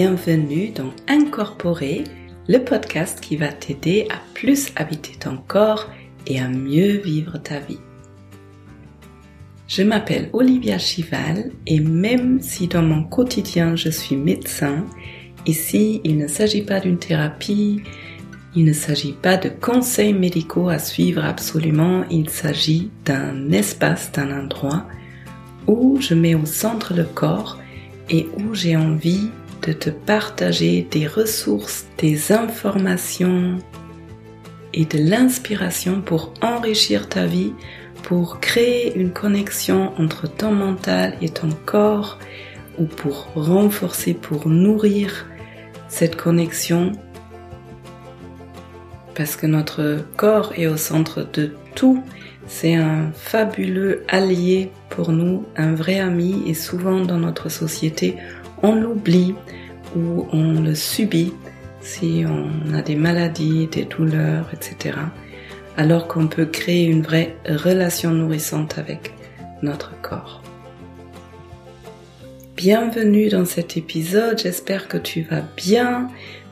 Bienvenue dans Incorporer, le podcast qui va t'aider à plus habiter ton corps et à mieux vivre ta vie. Je m'appelle Olivia Chival et même si dans mon quotidien je suis médecin, ici il ne s'agit pas d'une thérapie, il ne s'agit pas de conseils médicaux à suivre absolument, il s'agit d'un espace, d'un endroit où je mets au centre le corps et où j'ai envie de te partager des ressources, des informations et de l'inspiration pour enrichir ta vie, pour créer une connexion entre ton mental et ton corps ou pour renforcer, pour nourrir cette connexion parce que notre corps est au centre de tout. C'est un fabuleux allié pour nous, un vrai ami et souvent dans notre société, on l'oublie ou on le subit si on a des maladies, des douleurs, etc. Alors qu'on peut créer une vraie relation nourrissante avec notre corps. Bienvenue dans cet épisode, j'espère que tu vas bien.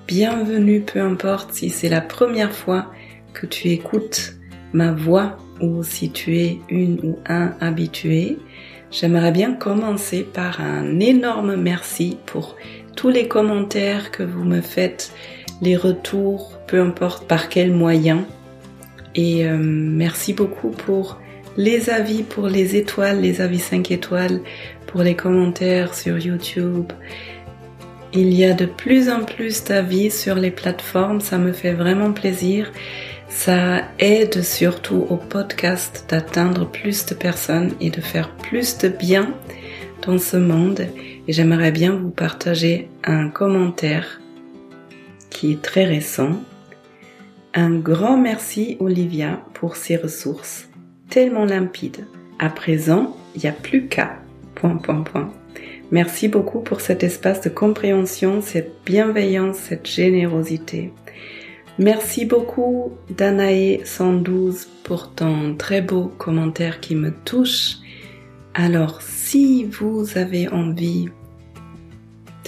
Bienvenue, peu importe si c'est la première fois que tu écoutes ma voix ou si tu es une ou un habitué. J'aimerais bien commencer par un énorme merci pour tous les commentaires que vous me faites, les retours, peu importe par quel moyen. Et euh, merci beaucoup pour les avis, pour les étoiles, les avis 5 étoiles, pour les commentaires sur YouTube. Il y a de plus en plus d'avis sur les plateformes, ça me fait vraiment plaisir. Ça aide surtout au podcast d'atteindre plus de personnes et de faire plus de bien dans ce monde. Et j'aimerais bien vous partager un commentaire qui est très récent. Un grand merci Olivia pour ces ressources tellement limpides. À présent, il n'y a plus qu'à. Point, point, point. Merci beaucoup pour cet espace de compréhension, cette bienveillance, cette générosité. Merci beaucoup Danae 112 pour ton très beau commentaire qui me touche. Alors si vous avez envie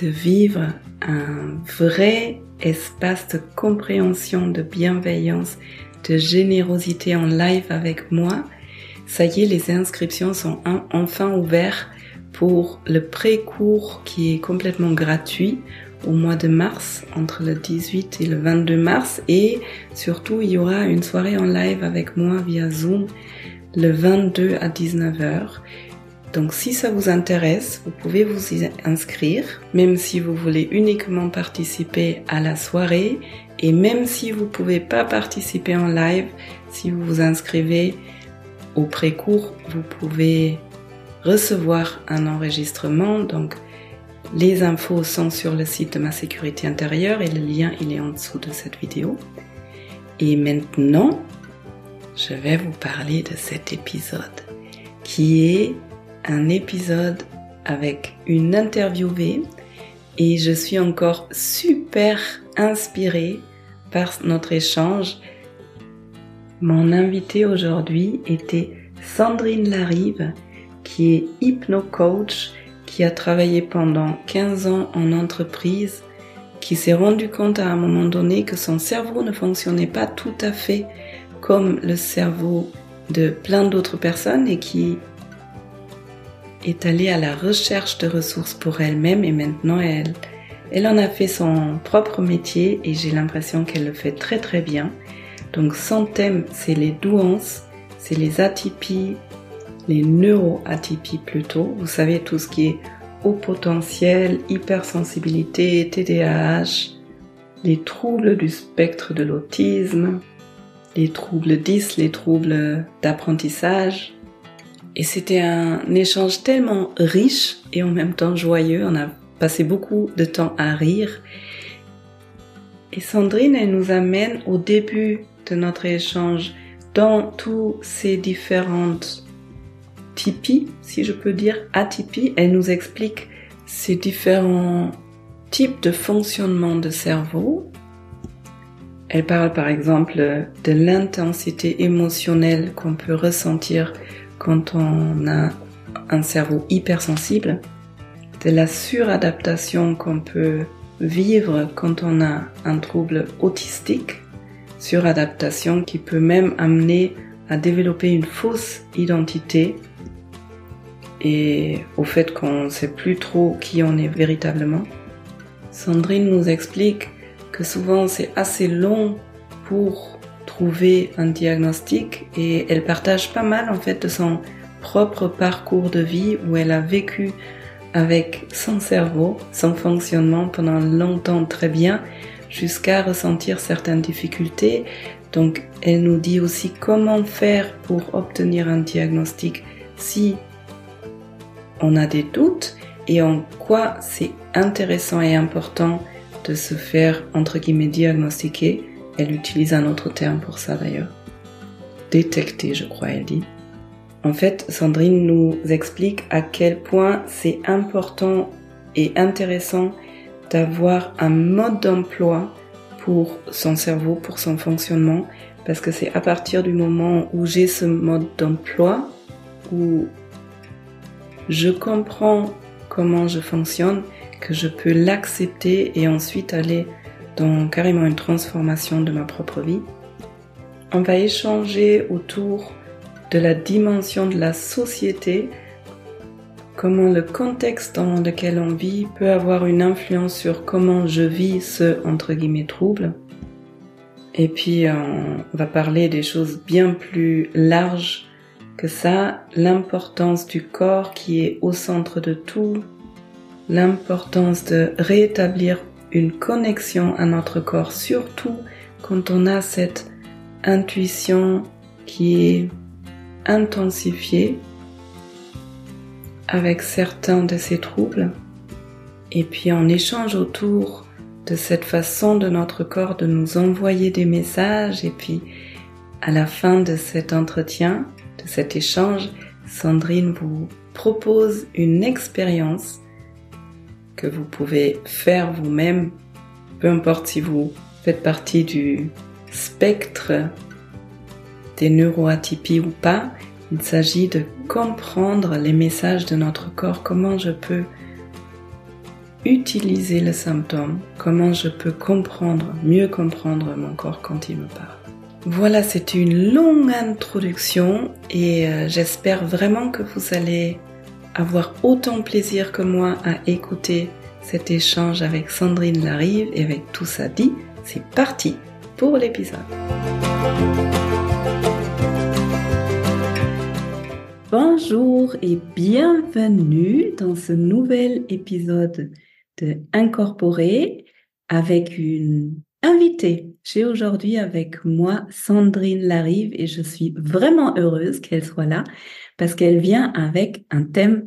de vivre un vrai espace de compréhension, de bienveillance, de générosité en live avec moi, ça y est, les inscriptions sont enfin ouvertes pour le pré-cours qui est complètement gratuit au mois de mars, entre le 18 et le 22 mars. Et surtout, il y aura une soirée en live avec moi via Zoom le 22 à 19h. Donc si ça vous intéresse, vous pouvez vous y inscrire, même si vous voulez uniquement participer à la soirée, et même si vous pouvez pas participer en live, si vous vous inscrivez au pré-cours, vous pouvez recevoir un enregistrement. Donc, les infos sont sur le site de ma sécurité intérieure et le lien il est en dessous de cette vidéo. Et maintenant, je vais vous parler de cet épisode qui est un épisode avec une interviewée et je suis encore super inspirée par notre échange. Mon invité aujourd'hui était Sandrine Larive qui est hypno-coach, qui a travaillé pendant 15 ans en entreprise, qui s'est rendu compte à un moment donné que son cerveau ne fonctionnait pas tout à fait comme le cerveau de plein d'autres personnes et qui est allée à la recherche de ressources pour elle-même et maintenant elle, elle en a fait son propre métier et j'ai l'impression qu'elle le fait très très bien. Donc son thème c'est les douances, c'est les atypies, les neuroatypies plutôt. Vous savez tout ce qui est haut potentiel, hypersensibilité, TDAH, les troubles du spectre de l'autisme, les troubles 10, les troubles d'apprentissage. Et c'était un échange tellement riche et en même temps joyeux. On a passé beaucoup de temps à rire. Et Sandrine, elle nous amène au début de notre échange dans tous ces différentes Tipeee, si je peux dire, atypie, elle nous explique ces différents types de fonctionnement de cerveau. Elle parle par exemple de l'intensité émotionnelle qu'on peut ressentir quand on a un cerveau hypersensible. de la suradaptation qu'on peut vivre quand on a un trouble autistique, suradaptation qui peut même amener à développer une fausse identité et au fait qu'on ne sait plus trop qui on est véritablement. Sandrine nous explique que souvent c'est assez long pour trouver un diagnostic et elle partage pas mal en fait de son propre parcours de vie où elle a vécu avec son cerveau, son fonctionnement pendant longtemps très bien jusqu'à ressentir certaines difficultés. Donc elle nous dit aussi comment faire pour obtenir un diagnostic si on a des doutes et en quoi c'est intéressant et important de se faire entre guillemets diagnostiquer. Elle utilise un autre terme pour ça d'ailleurs. Détecter, je crois, elle dit. En fait, Sandrine nous explique à quel point c'est important et intéressant d'avoir un mode d'emploi pour son cerveau, pour son fonctionnement, parce que c'est à partir du moment où j'ai ce mode d'emploi, où je comprends comment je fonctionne, que je peux l'accepter et ensuite aller dans carrément une transformation de ma propre vie. On va échanger autour de la dimension de la société, comment le contexte dans lequel on vit peut avoir une influence sur comment je vis ce entre guillemets trouble. Et puis on va parler des choses bien plus larges que ça, l'importance du corps qui est au centre de tout, l'importance de rétablir une connexion à notre corps, surtout quand on a cette intuition qui est intensifiée avec certains de ces troubles. Et puis on échange autour de cette façon de notre corps de nous envoyer des messages et puis à la fin de cet entretien, cet échange, Sandrine vous propose une expérience que vous pouvez faire vous-même, peu importe si vous faites partie du spectre des neuroatypies ou pas. Il s'agit de comprendre les messages de notre corps, comment je peux utiliser le symptôme, comment je peux comprendre, mieux comprendre mon corps quand il me parle. Voilà, c'était une longue introduction et euh, j'espère vraiment que vous allez avoir autant plaisir que moi à écouter cet échange avec Sandrine Larive et avec tout ça dit. C'est parti pour l'épisode. Bonjour et bienvenue dans ce nouvel épisode de Incorporé avec une invitée. J'ai aujourd'hui avec moi Sandrine Larive et je suis vraiment heureuse qu'elle soit là parce qu'elle vient avec un thème,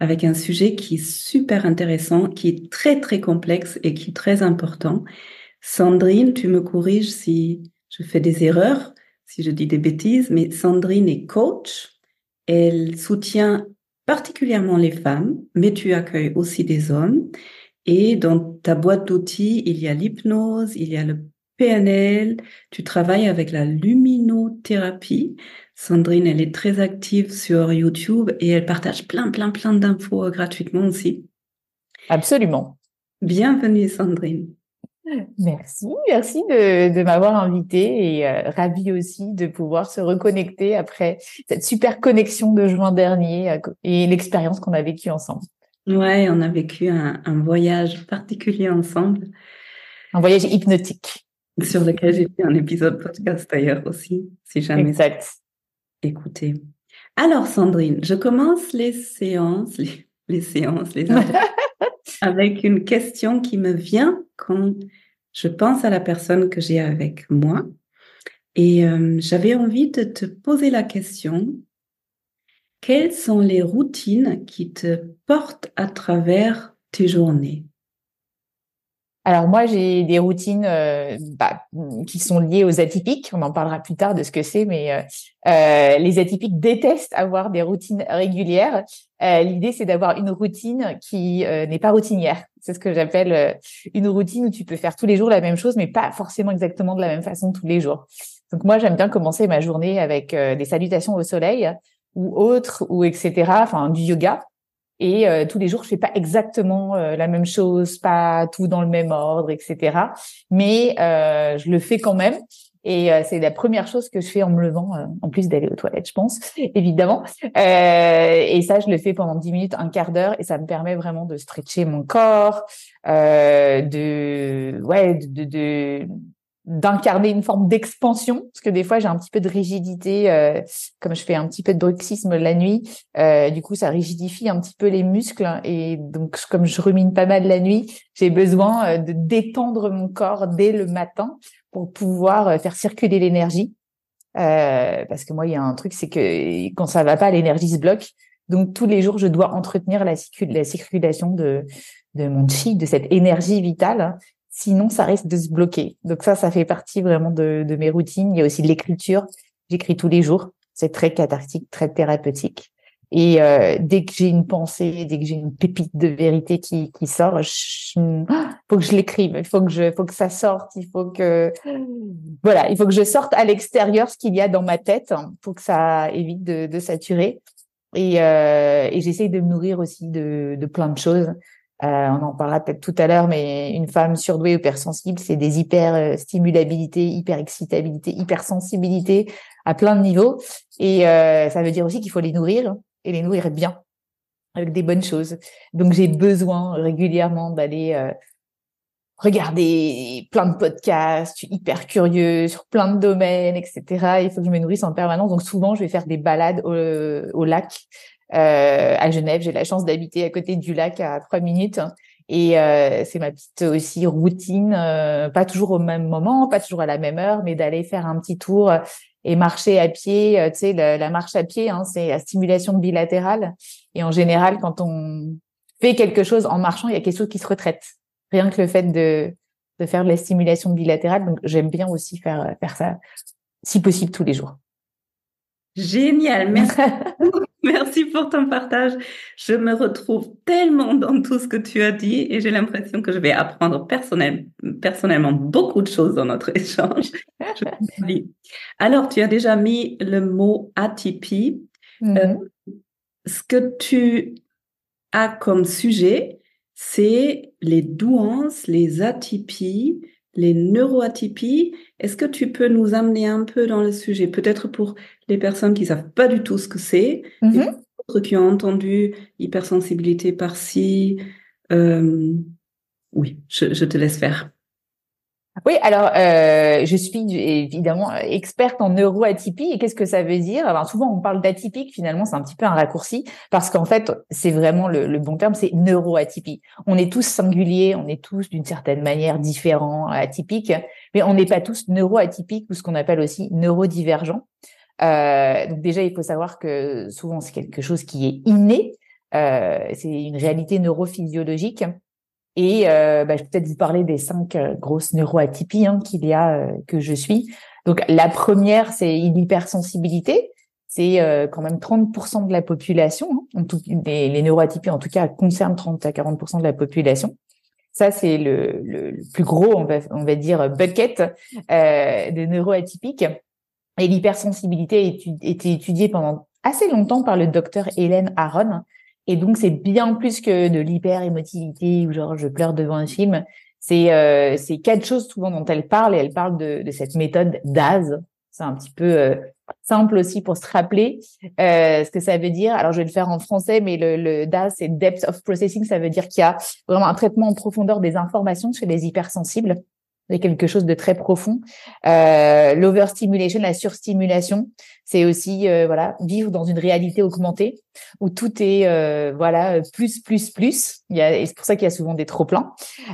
avec un sujet qui est super intéressant, qui est très très complexe et qui est très important. Sandrine, tu me corriges si je fais des erreurs, si je dis des bêtises, mais Sandrine est coach. Elle soutient particulièrement les femmes, mais tu accueilles aussi des hommes. Et dans ta boîte d'outils, il y a l'hypnose, il y a le PNL, tu travailles avec la luminothérapie. Sandrine, elle est très active sur YouTube et elle partage plein, plein, plein d'infos gratuitement aussi. Absolument. Bienvenue, Sandrine. Merci, merci de, m'avoir invitée et euh, ravie aussi de pouvoir se reconnecter après cette super connexion de juin dernier euh, et l'expérience qu'on a vécue ensemble. Ouais, on a vécu un, un voyage particulier ensemble. Un voyage hypnotique sur lequel j'ai fait un épisode podcast d'ailleurs aussi, si jamais. Exact. Écoutez. Alors Sandrine, je commence les séances, les, séances, les avec une question qui me vient quand je pense à la personne que j'ai avec moi. Et euh, j'avais envie de te poser la question, quelles sont les routines qui te portent à travers tes journées? Alors moi, j'ai des routines euh, bah, qui sont liées aux atypiques. On en parlera plus tard de ce que c'est, mais euh, euh, les atypiques détestent avoir des routines régulières. L'idée, c'est d'avoir une routine qui n'est pas routinière. C'est ce que j'appelle une routine où tu peux faire tous les jours la même chose, mais pas forcément exactement de la même façon tous les jours. Donc moi, j'aime bien commencer ma journée avec des salutations au soleil ou autres, ou etc. Enfin, du yoga Et tous les jours, je fais pas exactement la même chose, pas tout dans le même ordre, etc. Mais je le fais quand même. Et euh, c'est la première chose que je fais en me levant, euh, en plus d'aller aux toilettes, je pense, évidemment. Euh, et ça, je le fais pendant 10 minutes, un quart d'heure, et ça me permet vraiment de stretcher mon corps, de, ouais, de, de d'incarner une forme d'expansion parce que des fois j'ai un petit peu de rigidité comme je fais un petit peu de bruxisme la nuit du coup ça rigidifie un petit peu les muscles et donc comme je rumine pas mal la nuit j'ai besoin de détendre mon corps dès le matin pour pouvoir euh, faire circuler l'énergie. Euh, parce que moi, il y a un truc, c'est que quand ça va pas, l'énergie se bloque. Donc tous les jours, je dois entretenir la, la circulation de, de mon chi, de cette énergie vitale. Sinon, ça risque de se bloquer. Donc ça, ça fait partie vraiment de, de mes routines. Il y a aussi de l'écriture. J'écris tous les jours. C'est très cathartique, très thérapeutique. Et euh, dès que j'ai une pensée, dès que j'ai une pépite de vérité qui, qui sort, il faut que je l'écrive, il faut que je, faut que ça sorte, il faut que, voilà, il faut que je sorte à l'extérieur ce qu'il y a dans ma tête pour que ça évite de, de saturer. Et, euh, et j'essaye de me nourrir aussi de, de plein de choses. Euh, on en parlera peut-être tout à l'heure, mais une femme surdouée ou hypersensible, c'est des hyper euh, stimulabilité, hyper hypersensibilité à plein de niveaux. Et euh, ça veut dire aussi qu'il faut les nourrir et les nourrir bien avec des bonnes choses. Donc j'ai besoin régulièrement d'aller euh, regarder plein de podcasts, hyper curieux sur plein de domaines, etc. Il faut que je me nourrisse en permanence. Donc souvent je vais faire des balades au, lac euh, à Genève. J'ai la chance d'habiter à côté du lac à trois minutes. Et euh, c'est ma petite aussi routine, pas toujours au même moment, pas toujours à la même heure, mais d'aller faire un petit tour et marcher à pied, euh, tu sais, la, marche à pied, hein, c'est la stimulation bilatérale. Et en général, quand on fait quelque chose en marchant, il y a quelque chose qui se retraite. Rien que le fait de, de faire de la stimulation bilatérale. Donc, j'aime bien aussi faire, faire ça, si possible, tous les jours. Génial, merci. merci pour ton partage. Je me retrouve tellement dans tout ce que tu as dit et j'ai l'impression que je vais apprendre personnellement beaucoup de choses dans notre échange. Alors, tu as déjà mis le mot atypie. Euh, mm-hmm. ce que tu as comme sujet, c'est les douances, les atypies, les neuroatypies. Est-ce que tu peux nous amener un peu dans le sujet, peut-être pour les personnes qui savent pas du tout ce que c'est, mm qui ont entendu hypersensibilité par-ci. Euh, oui, je, te laisse faire. Oui, alors euh, je suis évidemment experte en neuroatypie et qu'est-ce que ça veut dire? Alors souvent on parle d'atypique, finalement c'est un petit peu un raccourci parce qu'en fait c'est vraiment le, bon terme, c'est neuroatypie. On est tous singuliers, on est tous d'une certaine manière différents, atypiques, mais on n'est pas tous neuroatypiques ou ce qu'on appelle aussi neurodivergents. Euh, donc déjà il faut savoir que souvent c'est quelque chose qui est inné, euh, c'est une réalité neurophysiologique. Et euh, bah, je vais peut-être vous parler des cinq euh, grosses neuroatypies hein, qu'il y a, euh, que je suis. Donc la première, c'est l'hypersensibilité. C'est euh, quand même 30% de la population. Hein. Les, neuroatypies, en tout cas, concernent 30 à 40% de la population. Ça, c'est le, plus gros, on va, on va dire, bucket euh, de neuroatypiques. Et l'hypersensibilité a été étudiée pendant assez longtemps par le docteur Hélène Aron, et donc, c'est bien plus que de l'hyper-émotivité ou genre je pleure devant un film. C'est euh, quatre choses souvent dont elle parle et elle parle de, de cette méthode DAS. C'est un petit peu euh, simple aussi pour se rappeler euh, ce que ça veut dire. Alors, je vais le faire en français, mais le, le DAS, c'est Depth of Processing. Ça veut dire qu'il y a vraiment un traitement en profondeur des informations chez les hypersensibles c'est quelque chose de très profond. Euh, L'overstimulation, la surstimulation, c'est aussi euh, voilà vivre dans une réalité augmentée où tout est euh, voilà plus plus plus. Il y a, c'est pour ça qu'il y a souvent des trop plans.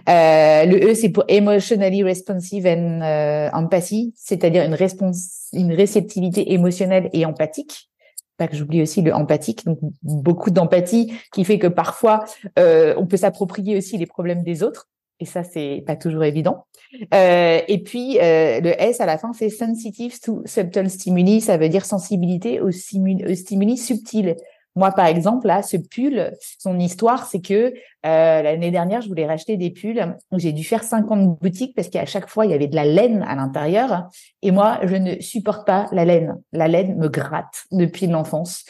Euh, le E c'est pour emotionally responsive and euh, empathy, c'est-à-dire une réponse, une réceptivité émotionnelle et empathique pas que j'oublie aussi le empathique, donc beaucoup d'empathie qui fait que parfois euh, on peut s'approprier aussi les problèmes des autres et ça c'est pas toujours évident. Euh, et puis euh, le S à la fin c'est sensitive to subtle stimuli, ça veut dire sensibilité aux, stimuli subtils. Moi par exemple là ce pull, son histoire c'est que euh, l'année dernière je voulais racheter des pulls, j'ai dû faire 50 boutiques parce qu'à chaque fois il y avait de la laine à l'intérieur et moi je ne supporte pas la laine. La laine me gratte depuis l'enfance.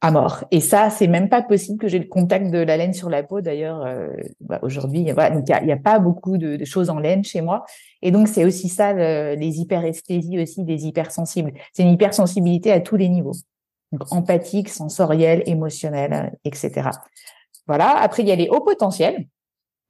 À mort. Et ça, c'est même pas possible que j'ai le contact de la laine sur la peau. D'ailleurs, euh, bah, aujourd'hui, voilà, donc il n'y a, pas beaucoup de, choses en laine chez moi. Et donc, c'est aussi ça, les hyperesthésies aussi des hypersensibles. C'est une hypersensibilité à tous les niveaux. Donc, empathique, sensoriel, émotionnel, etc. Voilà. Après, il y a les hauts potentiels.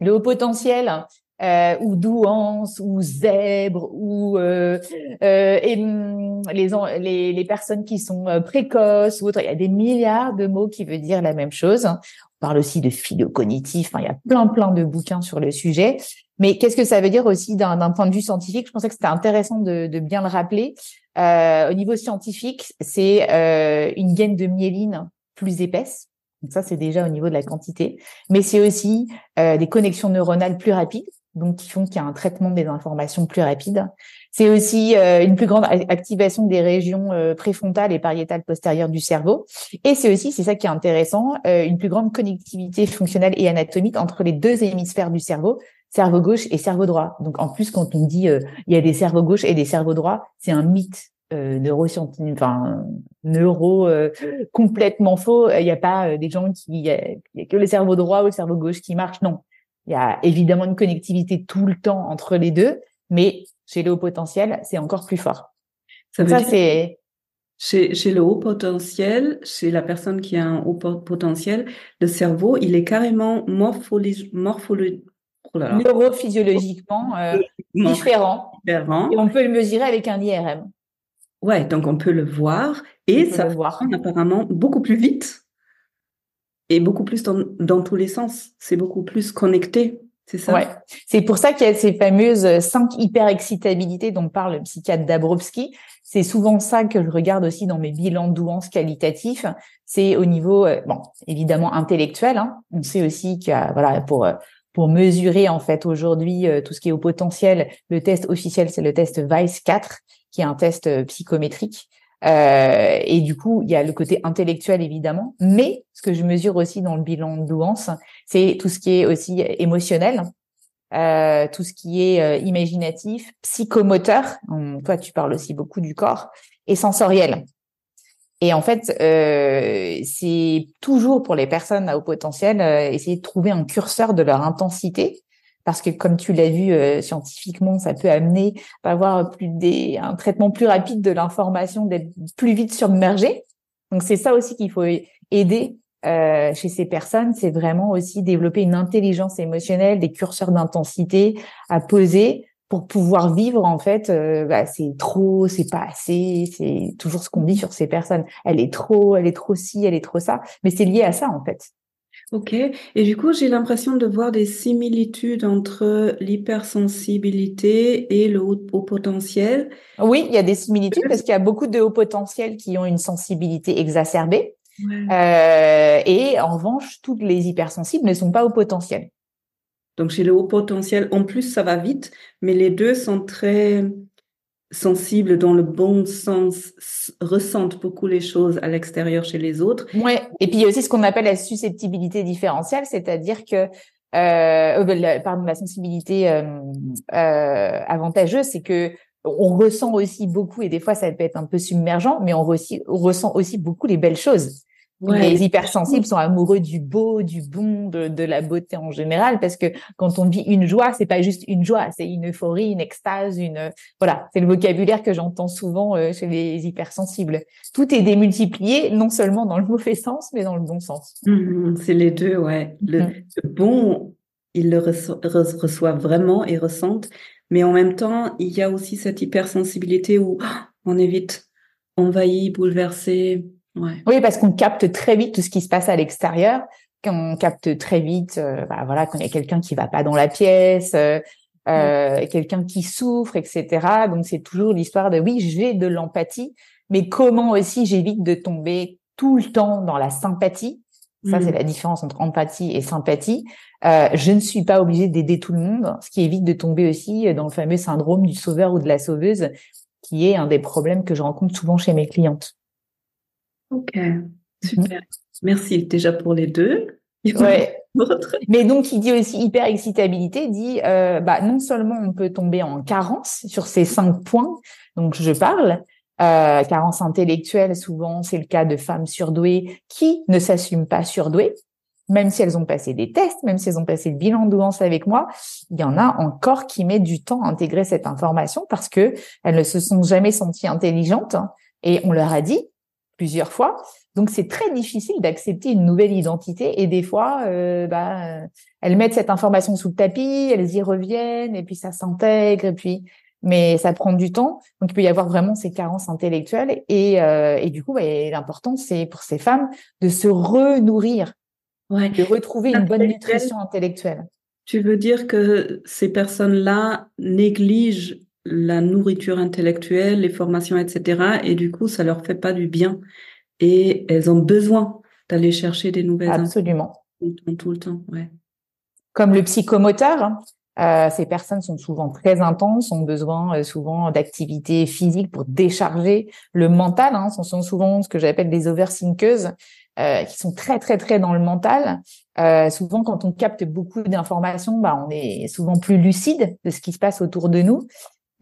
Le haut potentiel, euh, ou douance ou zèbre ou euh, euh, hum, les, les, les personnes qui sont précoces ou autres. Il y a des milliards de mots qui veulent dire la même chose. On parle aussi de philo-cognitif. il y a plein plein de bouquins sur le sujet. Mais qu'est-ce que ça veut dire aussi d'un point de vue scientifique? Je pensais que c'était intéressant de, bien le rappeler. Au niveau scientifique, c'est une gaine de myéline plus épaisse. Ça, c'est déjà au niveau de la quantité. Mais c'est aussi des connexions neuronales plus rapides donc qui font qu'il y a un traitement des informations plus rapide. C'est aussi euh, une plus grande activation des régions euh, préfrontales et pariétales postérieures du cerveau. Et c'est aussi, c'est ça qui est intéressant, euh, une plus grande connectivité fonctionnelle et anatomique entre les deux hémisphères du cerveau, cerveau gauche et cerveau droit. Donc en plus, quand on dit il y a des cerveaux gauches et des cerveaux droits, c'est un mythe neuroscientifique, enfin neuro complètement faux. Il n'y a pas des gens qui, il y, a que le cerveau droit ou le cerveau gauche qui marche. Non, il y a évidemment une connectivité tout le temps entre les deux, mais chez le haut potentiel, c'est encore plus fort. Ça, c'est chez, chez le haut potentiel, chez la personne qui a un haut potentiel, le cerveau, il est carrément morphologique, oh neurophysiologiquement euh, différent. différent. Et on peut le mesurer avec un IRM. Ouais, donc on peut le voir et ça va apparemment beaucoup plus vite et beaucoup plus dans, dans tous les sens. C'est beaucoup plus connecté. C'est ça? Ouais. C'est pour ça qu'il y a ces fameuses cinq hyper-excitabilités dont parle le psychiatre Dabrowski. C'est souvent ça que je regarde aussi dans mes bilans de qualitatifs. C'est au niveau, euh, bon, évidemment intellectuel. Hein. On sait aussi qu'il y a, voilà, pour euh, pour mesurer en fait aujourd'hui euh, tout ce qui est au potentiel, le test officiel c'est le test Vice 4, qui est un test psychométrique euh, et du coup, il y a le côté intellectuel évidemment, mais ce que je mesure aussi dans le bilan de douance, c'est tout ce qui est aussi émotionnel, euh, tout ce qui est euh, imaginatif, psychomoteur. toi, tu parles aussi beaucoup du corps et sensoriel. Et en fait, euh, c'est toujours pour les personnes à haut potentiel essayer de trouver un curseur de leur intensité parce que comme tu l'as vu euh, scientifiquement, ça peut amener à avoir plus des, un traitement plus rapide de l'information, d'être plus vite submergé. Donc c'est ça aussi qu'il faut aider euh, chez ces personnes, c'est vraiment aussi développer une intelligence émotionnelle, des curseurs d'intensité à poser pour pouvoir vivre en fait. Euh, bah, c'est trop, c'est pas assez, c'est toujours ce qu'on dit sur ces personnes. Elle est trop, elle est trop ci, elle est trop ça, mais c'est lié à ça en fait. Ok, et du coup, j'ai l'impression de voir des similitudes entre l'hypersensibilité et le haut, potentiel. Oui, il y a des similitudes parce qu'il y a beaucoup de hauts potentiels qui ont une sensibilité exacerbée. Euh, et en revanche, toutes les hypersensibles ne sont pas au potentiel. Donc chez le haut potentiel, en plus, ça va vite, mais les deux sont très sensibles dans le bon sens, ressentent beaucoup les choses à l'extérieur chez les autres. Ouais. Et puis il y a aussi ce qu'on appelle la susceptibilité différentielle, c'est-à-dire que euh, euh pardon, la sensibilité euh, avantageuse, c'est que on ressent aussi beaucoup, et des fois ça peut être un peu submergent, mais on ressent aussi beaucoup les belles choses. Les hypersensibles sont amoureux du beau, du bon, de, la beauté en général, parce que quand on vit une joie, c'est pas juste une joie, c'est une euphorie, une extase, une voilà, c'est le vocabulaire que j'entends souvent euh, chez les hypersensibles. Tout est démultiplié, non seulement dans le mauvais sens, mais dans le bon sens. Mmh, c'est les deux, ouais. Le, mmh. bon, ils le reçoivent vraiment et ressentent, mais en même temps, il y a aussi cette hypersensibilité où oh, on est vite envahi, bouleversé oui, parce qu'on capte très vite tout ce qui se passe à l'extérieur, qu'on capte très vite, euh, bah, voilà, quand il y a quelqu'un qui va pas dans la pièce, euh, euh quelqu'un qui souffre, etc. Donc c'est toujours l'histoire de oui, j'ai de l'empathie, mais comment aussi j'évite de tomber tout le temps dans la sympathie? Ça, c'est mm. la différence entre empathie et sympathie. Euh, je ne suis pas obligée d'aider tout le monde, ce qui évite de tomber aussi dans le fameux syndrome du sauveur ou de la sauveuse, qui est un des problèmes que je rencontre souvent chez mes clientes. Ok, mhm. super. Merci déjà pour les deux. Ouais. Mais donc, il dit aussi hyper excitabilité, dit euh, bah, non seulement on peut tomber en carence sur ces cinq points donc je parle, Euh, carence intellectuelle, souvent, c'est le cas de femmes surdouées qui ne s'assument pas surdouées, même si elles ont passé des tests, même si elles ont passé le bilan de douance avec moi, il y en a encore qui mettent du temps à intégrer cette information parce que elles ne se sont jamais senties intelligentes et on leur a dit plusieurs fois. Donc c'est très difficile d'accepter une nouvelle identité et des fois, euh, bah, elles mettent cette information sous le tapis, elles y reviennent et puis ça s'intègre et puis mais ça prend du temps. Donc, il peut y avoir vraiment ces carences intellectuelles. Et, euh, et du coup, bah, l'important, c'est pour ces femmes de se renourrir, ouais. de retrouver une bonne nutrition intellectuelle. Tu veux dire que ces personnes-là négligent la nourriture intellectuelle, les formations, etc. Et du coup, ça leur fait pas du bien. Et elles ont besoin d'aller chercher des nouvelles Absolument. Tout, le temps, ouais. Comme le psychomoteur, hein. Euh, ces personnes sont souvent très intenses, ont besoin euh, souvent d'activités physiques pour décharger le mental. Hein. Ce sont souvent ce que j'appelle des overthinkeuses, euh, qui sont très très très dans le mental. Euh, souvent, quand on capte beaucoup d'informations, bah, on est souvent plus lucide de ce qui se passe autour de nous.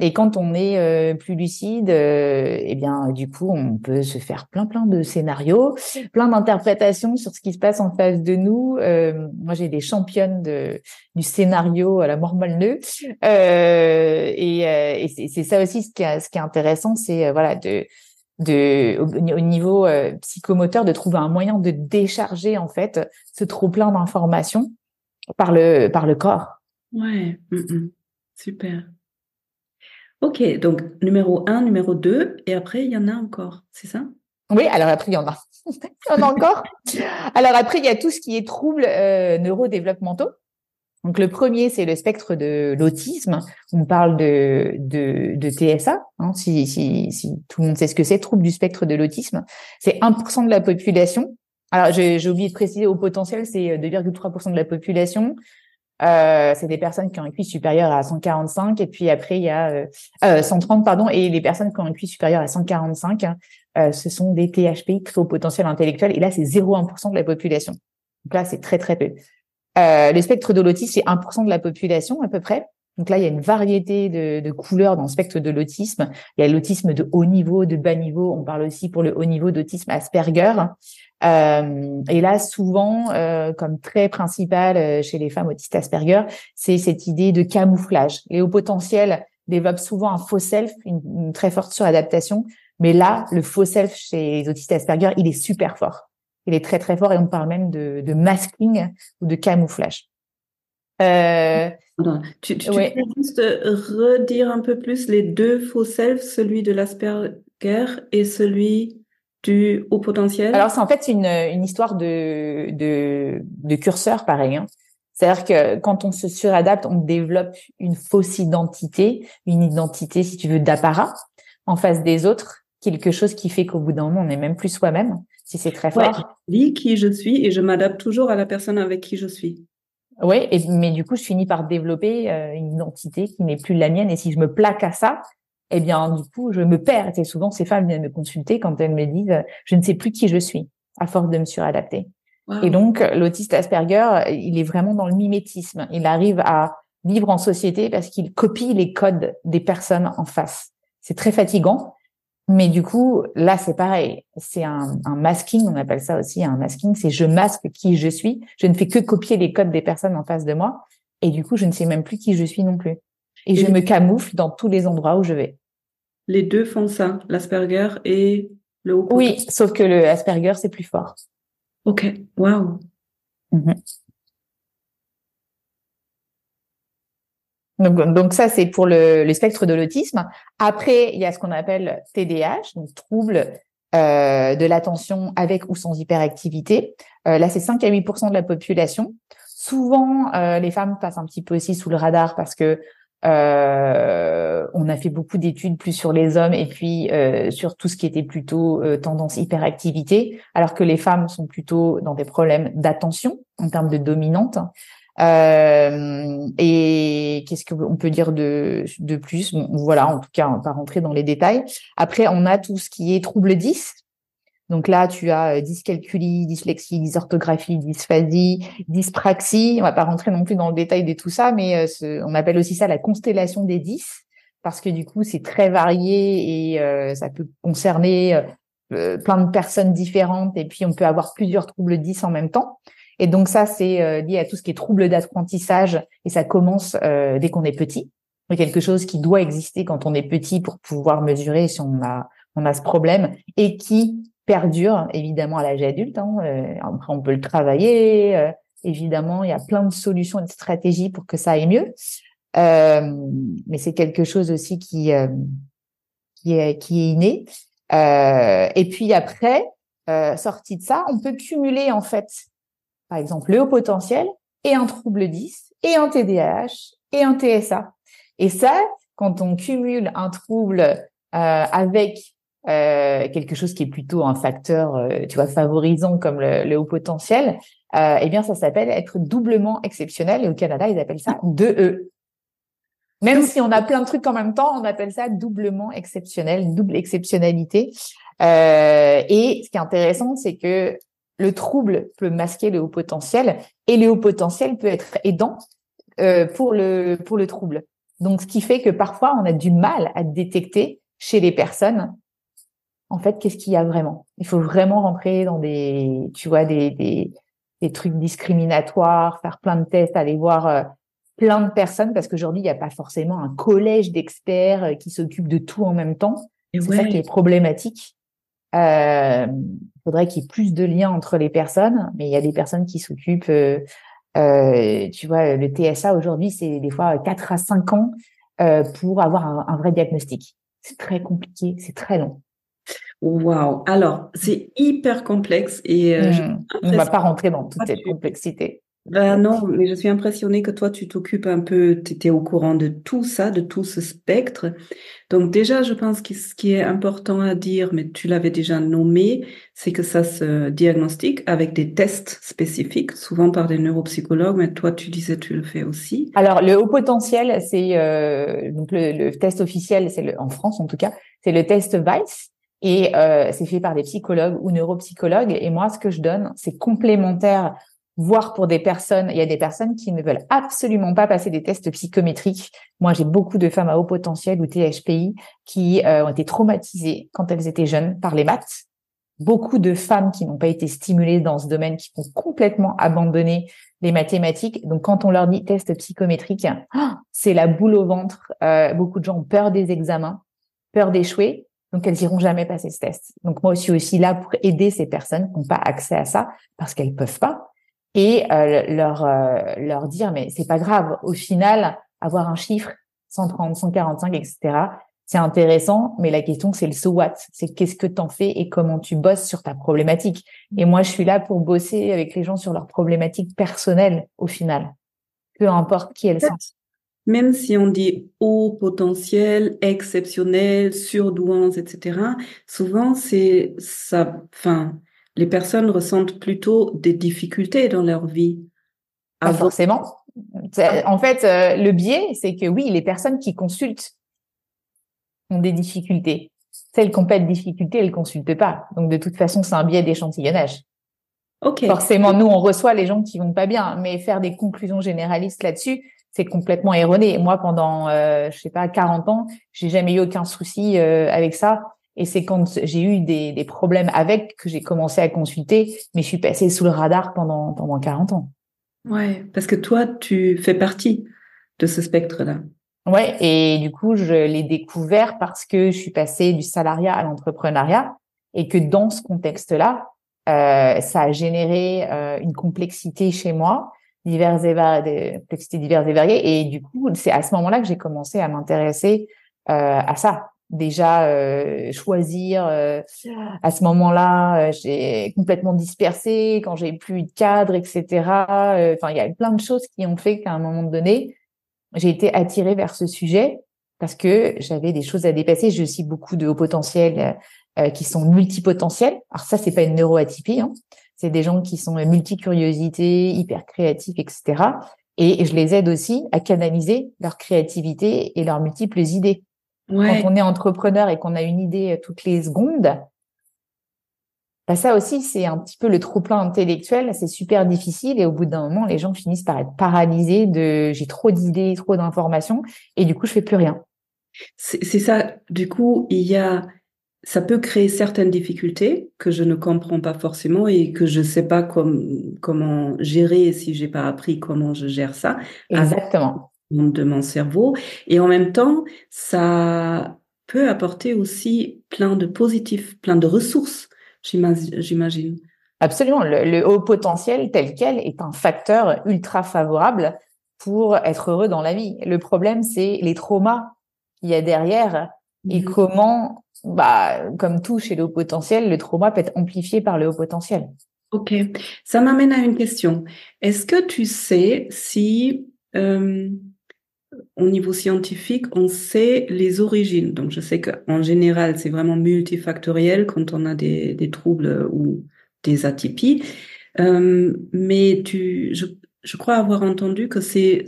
Et quand on est euh, plus lucide, euh, eh bien, du coup, on peut se faire plein, plein de scénarios, plein d'interprétations sur ce qui se passe en face de nous. Euh, moi, j'ai des championnes de, du scénario à la mort nœud. Euh, et, et c'est ça aussi ce qui est, ce qui est intéressant, c'est voilà de de au, niveau psychomoteur de trouver un moyen de décharger en fait ce trop plein d'informations par le par le corps. Ouais, mm, mm. super. Ok, donc numéro 1, numéro 2, et après, il y en a encore, c'est ça? Oui, alors après, il y en a. il y en a encore. Alors après, il y a tout ce qui est troubles euh, neurodéveloppementaux. Donc le premier, c'est le spectre de l'autisme. On parle de, de, TSA, hein, si, si, si tout le monde sait ce que c'est, trouble du spectre de l'autisme. C'est 1% de la population. Alors j'ai oublié de préciser, au potentiel, c'est 2,3% de la population. Euh, c'est des personnes qui ont un QI supérieur à 145 et puis après il y a euh, euh, 130 pardon et les personnes qui ont un QI supérieur à 145 euh, ce sont des THP qui au potentiel intellectuel et là c'est 0,1% de la population. Donc là c'est très très peu. Euh, le spectre de l'autisme c'est 1% de la population à peu près. Donc là il y a une variété de, de couleurs dans le spectre de l'autisme. Il y a l'autisme de haut niveau de bas niveau. On parle aussi pour le haut niveau d'autisme Asperger euh, et là, souvent, euh, comme trait principal euh, chez les femmes autistes Asperger, c'est cette idée de camouflage. Les hauts potentiels développent souvent un faux self, une, très forte suradaptation. Mais là, le faux self chez les autistes Asperger, il est super fort. Il est très très fort et on parle même de, de masking ou de camouflage. Euh, tu, tu, peux juste redire un peu plus les deux faux self, celui de l'Asperger et celui du haut potentiel? Alors, c'est en fait une, une histoire de, de, de curseur, pareil. Hein. C'est-à-dire que quand on se suradapte, on développe une fausse identité, une identité, si tu veux, d'apparat en face des autres, quelque chose qui fait qu'au bout d'un moment, on n'est même plus soi-même, si c'est très fort. je dis qui je suis et je m'adapte toujours à la personne avec qui je suis. Oui, mais du coup, je finis par développer euh, une identité qui n'est plus la mienne. Et si je me plaque à ça, eh bien, du coup, je me perds. Et souvent, ces femmes viennent me consulter quand elles me disent, je ne sais plus qui je suis, à force de me suradapter. Et donc, l'autiste Asperger, il est vraiment dans le mimétisme. Il arrive à vivre en société parce qu'il copie les codes des personnes en face. C'est très fatigant. Mais du coup, là, c'est pareil. C'est un, un, masking, on appelle ça aussi un masking. C'est je masque qui je suis. Je ne fais que copier les codes des personnes en face de moi. Et du coup, je ne sais même plus qui je suis non plus. Et, je me camoufle dans tous les endroits où je vais. Les deux font ça, l'Asperger et le haut Oui, sauf que le Asperger, c'est plus fort. Ok, waouh. Mhm. Donc, donc, ça, c'est pour le, le spectre de l'autisme. Après, il y a ce qu'on appelle TDAH, donc trouble euh, de l'attention avec ou sans hyperactivité. Euh, là, c'est 5 à 8 de la population. Souvent, euh, les femmes passent un petit peu aussi sous le radar parce que euh, on a fait beaucoup d'études plus sur les hommes et puis euh, sur tout ce qui était plutôt euh, tendance hyperactivité, alors que les femmes sont plutôt dans des problèmes d'attention en termes de dominante. Euh, et qu'est-ce qu'on peut dire de, de plus? Voilà, en tout cas, on va pas rentrer dans les détails. Après, on a tout ce qui est trouble 10, donc là, tu as euh, dyscalculie, dyslexie, dysorthographie, dysphasie, dyspraxie. On va pas rentrer non plus dans le détail de tout ça, mais euh, on appelle aussi ça la constellation des 10. parce que du coup, c'est très varié et euh, ça peut concerner plein de personnes différentes et puis on peut avoir plusieurs troubles 10 en même temps. Et donc ça, c'est lié à tout ce qui est troubles d'apprentissage et ça commence dès qu'on est petit. C'est quelque chose qui doit exister quand on est petit pour pouvoir mesurer si on a on a ce problème et qui perdure évidemment à l'âge adulte. Hein. après, on peut le travailler. évidemment, il y a plein de solutions et de stratégies pour que ça aille mieux. Euh, mais c'est quelque chose aussi qui euh, qui est qui est inné. Euh, et puis après, sorti de ça, on peut cumuler en fait, par exemple, le haut potentiel et un trouble 10 et un TDAH et un TSA. Et ça, quand on cumule un trouble avec euh, quelque chose qui est plutôt un facteur, euh, tu vois, favorisant comme le, le haut potentiel, euh, eh bien, ça s'appelle être doublement exceptionnel. Et au Canada, ils appellent ça 2E. Même si on a plein de trucs en même temps, on appelle ça doublement exceptionnel, double exceptionnalité. Euh, et ce qui est intéressant, c'est que le trouble peut masquer le haut potentiel et le haut potentiel peut être aidant euh, pour le pour le trouble. Donc, ce qui fait que parfois, on a du mal à détecter chez les personnes, en fait, qu'est-ce qu'il y a vraiment? Il faut vraiment rentrer dans des, tu vois, des, des, des trucs discriminatoires, faire plein de tests, aller voir euh, plein de personnes parce qu'aujourd'hui, il n'y a pas forcément un collège d'experts euh, qui s'occupent de tout en même temps. C'est ça qui est problématique. Euh, il faudrait qu'il y ait plus de liens entre les personnes, mais il y a des personnes qui s'occupent. Euh, euh, tu vois, le TSA aujourd'hui, c'est des fois 4 à 5 ans euh, pour avoir un, un vrai diagnostic. C'est très compliqué, c'est très long. Waouh Alors, c'est hyper complexe et mmh. on ne va pas rentrer dans toute cette complexité. Ben non, mais je suis impressionnée que toi, tu t'occupes un peu, tu étais au courant de tout ça, de tout ce spectre. Donc déjà, je pense que ce qui est important à dire, mais tu l'avais déjà nommé, c'est que ça se diagnostique avec des tests spécifiques, souvent par des neuropsychologues, mais toi, tu disais, tu le fais aussi. Alors, le haut potentiel, c'est euh, donc le, test officiel, c'est en France en tout cas, c'est le test Weiss. Et euh, c'est fait par des psychologues ou neuropsychologues. Et moi, ce que je donne, c'est complémentaire voire pour des personnes, il y a des personnes qui ne veulent absolument pas passer des tests psychométriques. Moi, j'ai beaucoup de femmes à haut potentiel ou THPI qui euh, ont été traumatisées quand elles étaient jeunes par les maths. Beaucoup de femmes qui n'ont pas été stimulées dans ce domaine, qui ont complètement abandonné les mathématiques. Donc, quand on leur dit test psychométrique, ah, c'est la boule au ventre. Euh, beaucoup de gens ont peur des examens, peur d'échouer. Donc, elles iront jamais passer ce test. Donc, moi, je suis aussi là pour aider ces personnes qui n'ont pas accès à ça parce qu'elles peuvent pas. Et euh, leur euh, leur dire mais c'est pas grave. Au final avoir un chiffre 130 145 etc c'est intéressant. Mais la question c'est le so what. C'est qu'est-ce que t'en fais et comment tu bosses sur ta problématique. Et moi je suis là pour bosser avec les gens sur leurs problématiques personnelles au final. Peu importe qui elles sont même si on dit haut potentiel, exceptionnel, surdouance, etc., souvent c'est ça, enfin, les personnes ressentent plutôt des difficultés dans leur vie. Pas forcément. En fait, euh, le biais, c'est que oui, les personnes qui consultent ont des difficultés. Celles qui n'ont pas de difficultés, elles ne consultent pas. Donc, de toute façon, c'est un biais d'échantillonnage. Okay. Forcément, nous, on reçoit les gens qui vont pas bien, mais faire des conclusions généralistes là-dessus, c'est complètement erroné. Moi, pendant, euh, je sais pas, 40 ans, j'ai jamais eu aucun souci euh, avec ça. Et c'est quand j'ai eu des, des, problèmes avec que j'ai commencé à consulter, mais je suis passée sous le radar pendant, pendant 40 ans. Ouais, parce que toi, tu fais partie de ce spectre-là. Ouais, et du coup, je l'ai découvert parce que je suis passée du salariat à l'entrepreneuriat et que dans ce contexte-là, euh, ça a généré euh, une complexité chez moi, diverses et complexités diverses et variées. Et du coup, c'est à ce moment-là que j'ai commencé à m'intéresser euh, à ça, déjà euh, choisir euh, à ce moment-là euh, j'ai complètement dispersé quand j'ai plus de cadre etc enfin il y a plein de choses qui ont fait qu'à un moment donné j'ai été attirée vers ce sujet parce que j'avais des choses à dépasser j'ai aussi beaucoup de hauts potentiels qui sont multipotentiels alors ça c'est pas une neuroatypie hein. C'est des gens qui sont multicuriosité hyper créatifs etc et je les aide aussi à canaliser leur créativité et leurs multiples idées quand on est entrepreneur et qu'on a une idée euh, toutes les secondes, bah ça aussi, c'est un petit peu le trop-plein intellectuel, c'est super difficile et au bout d'un moment, les gens finissent par être paralysés de j'ai trop d'idées, trop d'informations et du coup, je fais plus rien. C'est ça. Du coup, il y a, ça peut créer certaines difficultés que je ne comprends pas forcément et que je ne sais pas comment gérer si j'ai pas appris comment je gère ça. Exactement. De mon cerveau. Et en même temps, ça peut apporter aussi plein de positifs, plein de ressources, j'imagine. Absolument. Le, haut potentiel tel quel est un facteur ultra favorable pour être heureux dans la vie. Le problème, c'est les traumas qu'il y a derrière et mhm. comment, bah, comme tout chez le haut potentiel, le trauma peut être amplifié par le haut potentiel. Ok. Ça m'amène à une question. Est-ce que tu sais si euh, au niveau scientifique, on sait les origines? Donc, je sais qu'en général, c'est vraiment multifactoriel quand on a des, troubles ou des atypies. Euh, mais tu, je, crois avoir entendu que ces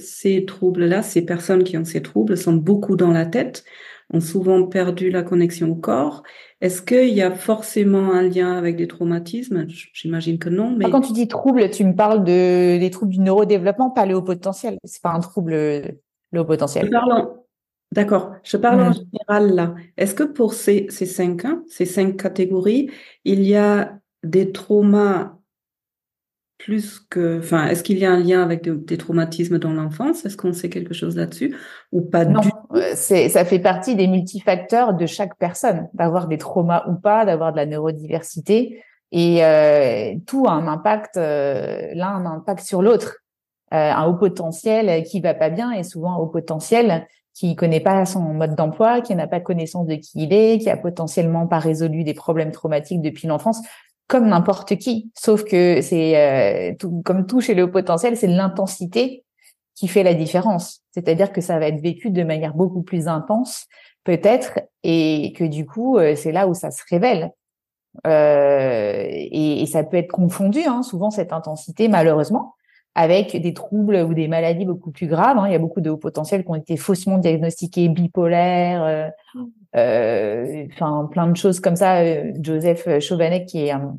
troubles-là, ces personnes qui ont ces troubles sont beaucoup dans la tête, ont souvent perdu la connexion au corps. Est-ce qu'il y a forcément un lien avec des traumatismes? J'imagine que non. Mais quand tu dis trouble, tu me parles de des troubles du neurodéveloppement, pas le haut potentiel. C'est pas un trouble le potentiel. D'accord. Je parle en général là. Est-ce que pour ces, ces cinq, hein, ces cinq catégories, il y a des traumas plus que, enfin, est-ce qu'il y a un lien avec des traumatismes dans l'enfance? Est-ce qu'on sait quelque chose là-dessus? Ou pas Non, euh, c'est, ça fait partie des multifacteurs de chaque personne, d'avoir des traumas ou pas, d'avoir de la neurodiversité, et euh, tout a un impact, euh, l'un a un impact sur l'autre. Euh, un haut potentiel qui va pas bien et souvent un haut potentiel qui connaît pas son mode d'emploi, qui n'a pas connaissance de qui il est, qui a potentiellement pas résolu des problèmes traumatiques depuis l'enfance, comme n'importe qui. Sauf que c'est euh, comme tout chez le potentiel, c'est l'intensité qui fait la différence. C'est-à-dire que ça va être vécu de manière beaucoup plus intense, peut-être, et que du coup, euh, c'est là où ça se révèle. Et, et, ça peut être confondu, hein, souvent cette intensité, malheureusement, avec des troubles ou des maladies beaucoup plus graves. Hein. Il y a beaucoup de hauts potentiels qui ont été faussement diagnostiqués bipolaires, euh, euh, enfin plein de choses comme ça. Euh, Joseph Chauvanet, qui est un,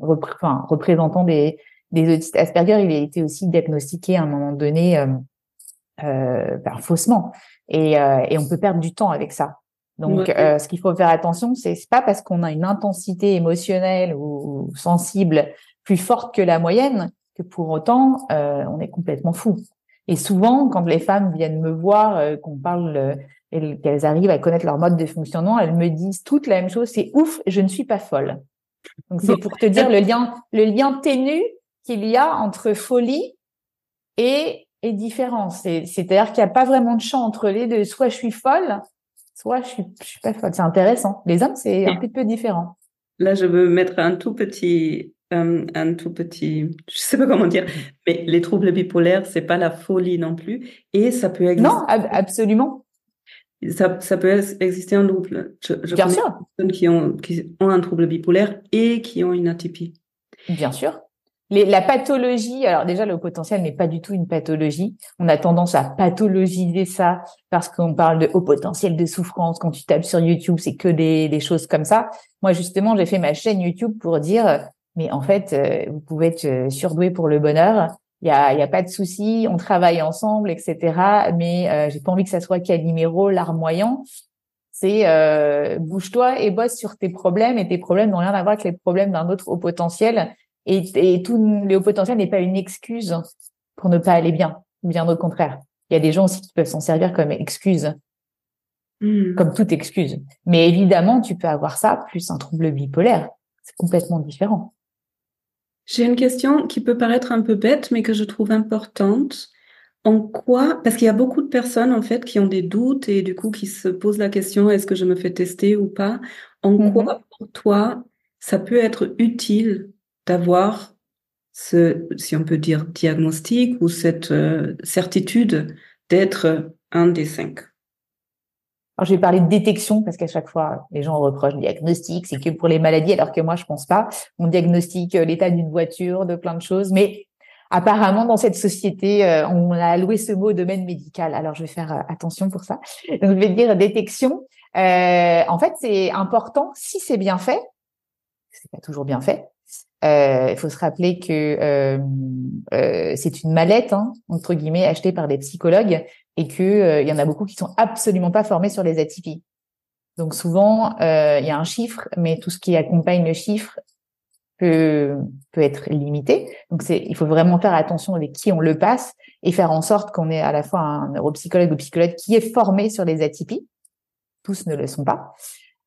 représentant des, des autistes Asperger, il a été aussi diagnostiqué à un moment donné euh, ben, faussement. Et, et on peut perdre du temps avec ça. Donc, ce qu'il faut faire attention, c'est pas parce qu'on a une intensité émotionnelle ou sensible plus forte que la moyenne pour autant, euh, on est complètement fou. Et souvent, quand les femmes viennent me voir, euh, qu'on parle, euh, qu'elles arrivent à connaître leur mode de fonctionnement, elles me disent toutes la même chose. C'est ouf, je ne suis pas folle. Donc c'est pour te dire le lien, le lien ténu qu'il y a entre folie et, et différence. C'est-à-dire qu'il n'y a pas vraiment de champ entre les deux. Soit je suis folle, soit je suis, je suis pas folle. C'est intéressant. Les hommes, c'est un petit peu différent. Là, je veux mettre un tout petit euh, un tout petit, je sais pas comment dire, mais les troubles bipolaires, c'est pas la folie non plus, et ça peut exister. Non, absolument. Ça, ça, peut exister en double. Je, je Bien sûr. Des personnes qui ont, qui ont un trouble bipolaire et qui ont une atypie. Bien sûr. Les, la pathologie, alors déjà le potentiel n'est pas du tout une pathologie. On a tendance à pathologiser ça parce qu'on parle de haut potentiel de souffrance. Quand tu tapes sur YouTube, c'est que des, des choses comme ça. Moi justement, j'ai fait ma chaîne YouTube pour dire mais en fait, euh, vous pouvez être euh, surdoué pour le bonheur. Il y a, y a pas de souci, on travaille ensemble, etc. Mais euh, j'ai pas envie que ça soit Calimero, larmoyant. C'est euh, bouge-toi et bosse sur tes problèmes et tes problèmes n'ont rien à voir avec les problèmes d'un autre haut potentiel. Et, et tout le haut potentiel n'est pas une excuse pour ne pas aller bien, bien au contraire. Il y a des gens aussi qui peuvent s'en servir comme excuse, mmh. comme toute excuse. Mais évidemment, tu peux avoir ça plus un trouble bipolaire. C'est complètement différent. J'ai une question qui peut paraître un peu bête, mais que je trouve importante. En quoi, parce qu'il y a beaucoup de personnes en fait qui ont des doutes et du coup qui se posent la question est-ce que je me fais tester ou pas? En mm-hmm. quoi pour toi ça peut être utile d'avoir ce, si on peut dire, diagnostic ou cette euh, certitude d'être un des cinq? Alors, je vais parler de détection parce qu'à chaque fois, les gens reprochent le diagnostic, c'est que pour les maladies, alors que moi, je pense pas. On diagnostique euh, l'état d'une voiture, de plein de choses, mais apparemment, dans cette société, euh, on a alloué ce mot au domaine médical. Alors, je vais faire euh, attention pour ça. Donc, je vais dire détection. Euh, en fait, c'est important si c'est bien fait. C'est pas toujours bien fait. Il faut se rappeler que c'est une mallette hein, entre guillemets achetée par des psychologues et que il y en a beaucoup qui sont absolument pas formés sur les atypies. Donc souvent, il y a un chiffre, mais tout ce qui accompagne le chiffre peut, peut être limité. Donc c'est, il faut vraiment faire attention avec qui on le passe et faire en sorte qu'on ait à la fois un neuropsychologue ou psychologue qui est formé sur les atypies. Tous ne le sont pas.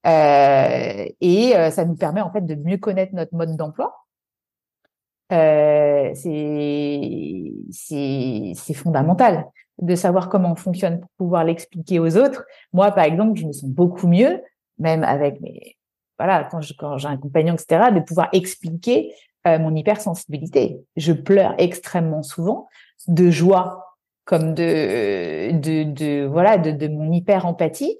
Euh, et euh, ça nous permet en fait de mieux connaître notre mode d'emploi. Euh, c'est fondamental de savoir comment on fonctionne pour pouvoir l'expliquer aux autres. Moi, par exemple, je me sens beaucoup mieux, même avec mes voilà, quand quand j'ai un compagnon, etc., de pouvoir expliquer euh, mon hypersensibilité. Je pleure extrêmement souvent de joie comme de de, de voilà de, de mon hyper empathie.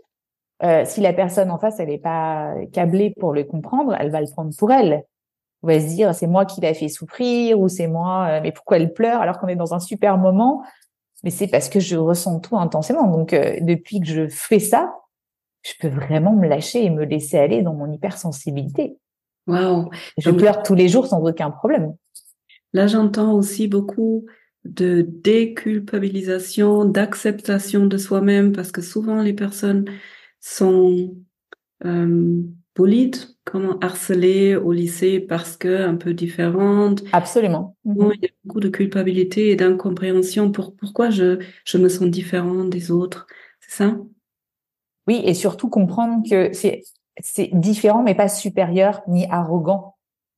Euh, si la personne en face elle n'est pas câblée pour le comprendre, elle va le prendre pour elle. On va se dire c'est moi qui l'a fait souffrir ou c'est moi euh, mais pourquoi elle pleure alors qu'on est dans un super moment mais c'est parce que je ressens tout intensément. Donc euh, depuis que je fais ça, je peux vraiment me lâcher et me laisser aller dans mon hypersensibilité. Waouh. Je pleure tous les jours sans aucun problème. Là, j'entends aussi beaucoup de déculpabilisation, d'acceptation de soi-même, parce que souvent les personnes sont euh, polides, comment harcelées au lycée parce que un peu différentes. Absolument. il y a beaucoup de culpabilité et d'incompréhension pour pourquoi je, je me sens différente des autres? C'est ça? Oui, et surtout comprendre que c'est c'est différent, mais pas supérieur ni arrogant.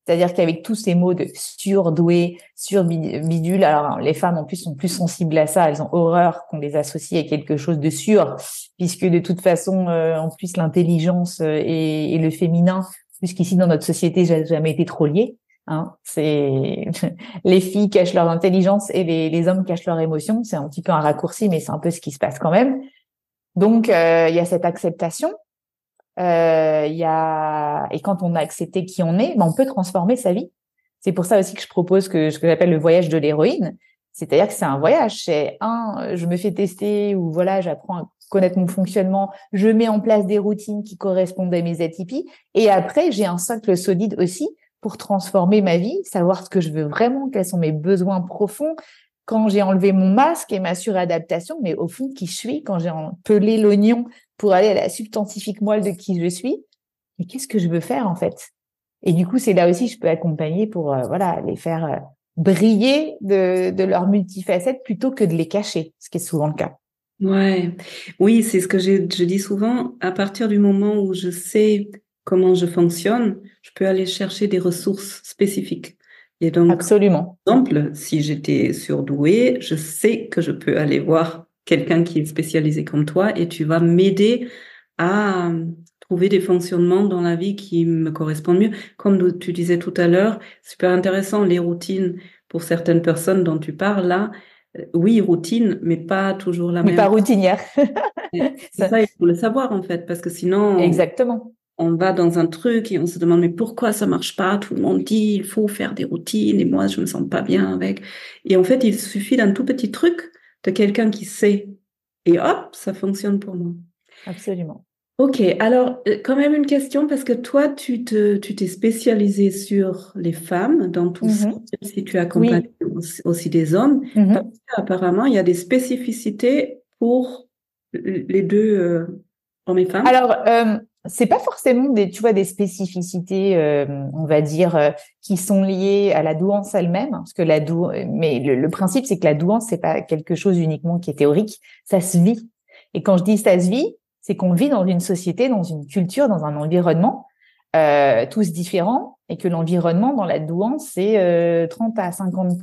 C'est-à-dire qu'avec tous ces mots de surdoué, surbidule, alors les femmes en plus sont plus sensibles à ça, elles ont horreur qu'on les associe à quelque chose de sûr, puisque de toute façon, euh, en plus l'intelligence euh, et, et, le féminin, puisqu'ici dans notre société, j'ai jamais été trop lié. Hein, c'est les filles cachent leur intelligence et les, les hommes cachent leur émotion. C'est un petit peu un raccourci, mais c'est un peu ce qui se passe quand même. Donc euh, il y a cette acceptation. Euh, y a et quand on a accepté qui on est, ben, on peut transformer sa vie. C'est pour ça aussi que je propose que ce que j'appelle le voyage de l'héroïne. C'est-à-dire que c'est un voyage. C'est un, je me fais tester ou voilà, j'apprends à connaître mon fonctionnement, je mets en place des routines qui correspondent à mes atypies, et après j'ai un socle solide aussi pour transformer ma vie, savoir ce que je veux vraiment, quels sont mes besoins profonds, quand j'ai enlevé mon masque et ma suradaptation, mais au fond, qui je suis, quand j'ai pelé l'oignon pour aller à la substantifique moelle de qui je suis, mais qu'est-ce que je veux faire en fait? Et du coup, c'est là aussi je peux accompagner pour euh, voilà les faire euh, briller de, de leur multifacette plutôt que de les cacher, ce qui est souvent le cas. Ouais, oui, c'est ce que je dis souvent. À partir du moment où je sais comment je fonctionne, je peux aller chercher des ressources spécifiques. Et donc, Absolument. Par exemple, si j'étais surdouée, je sais que je peux aller voir quelqu'un qui est spécialisé comme toi et tu vas m'aider à trouver des fonctionnements dans la vie qui me correspondent mieux. Comme tu disais tout à l'heure, super intéressant, les routines pour certaines personnes dont tu parles là. Euh, oui, routine, mais pas toujours la mais même. Mais pas routinière. C'est ça, il faut le savoir en fait, parce que sinon. Exactement on va dans un truc et on se demande mais pourquoi ça marche pas? Tout le monde dit il faut faire des routines et moi je me sens pas bien avec. Et en fait, il suffit d'un tout petit truc de quelqu'un qui sait et hop, ça fonctionne pour moi. Absolument. Ok, alors euh, quand même une question parce que toi tu te tu t'es spécialisé sur les femmes dans tout ça, mm-hmm. si tu accompagnes aussi des hommes. Mm-hmm. apparemment il y a des spécificités pour les deux euh, hommes et femmes. Alors euh, c'est pas forcément des, tu vois, des spécificités, euh, on va dire, euh, qui sont liées à la douance elle-même, parce que la dou mais le, principe c'est que la douance c'est pas quelque chose uniquement qui est théorique, ça se vit. Et quand je dis ça se vit, c'est qu'on vit dans une société, dans une culture, dans un environnement, euh, tous différents, et que l'environnement dans la douance c'est 30 à 50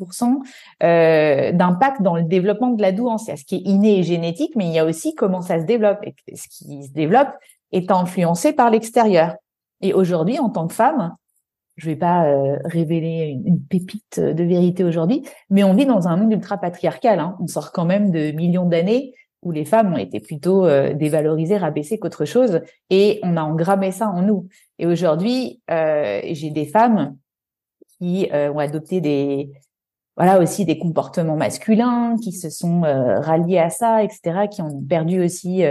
d'impact dans le développement de la douance. Il y a ce qui est inné et génétique, mais il y a aussi comment ça se développe. Et ce qui se développe, est influencé par l'extérieur. Et aujourd'hui, en tant que femme, je vais pas euh, révéler une, pépite de vérité aujourd'hui, mais on vit dans un monde ultra patriarcal. Hein. On sort quand même de millions d'années où les femmes ont été plutôt euh, dévalorisées, rabaissées qu'autre chose, et on a engrammé ça en nous. Et aujourd'hui, euh, j'ai des femmes qui ont adopté des voilà aussi des comportements masculins, qui se sont ralliés à ça, etc., qui ont perdu aussi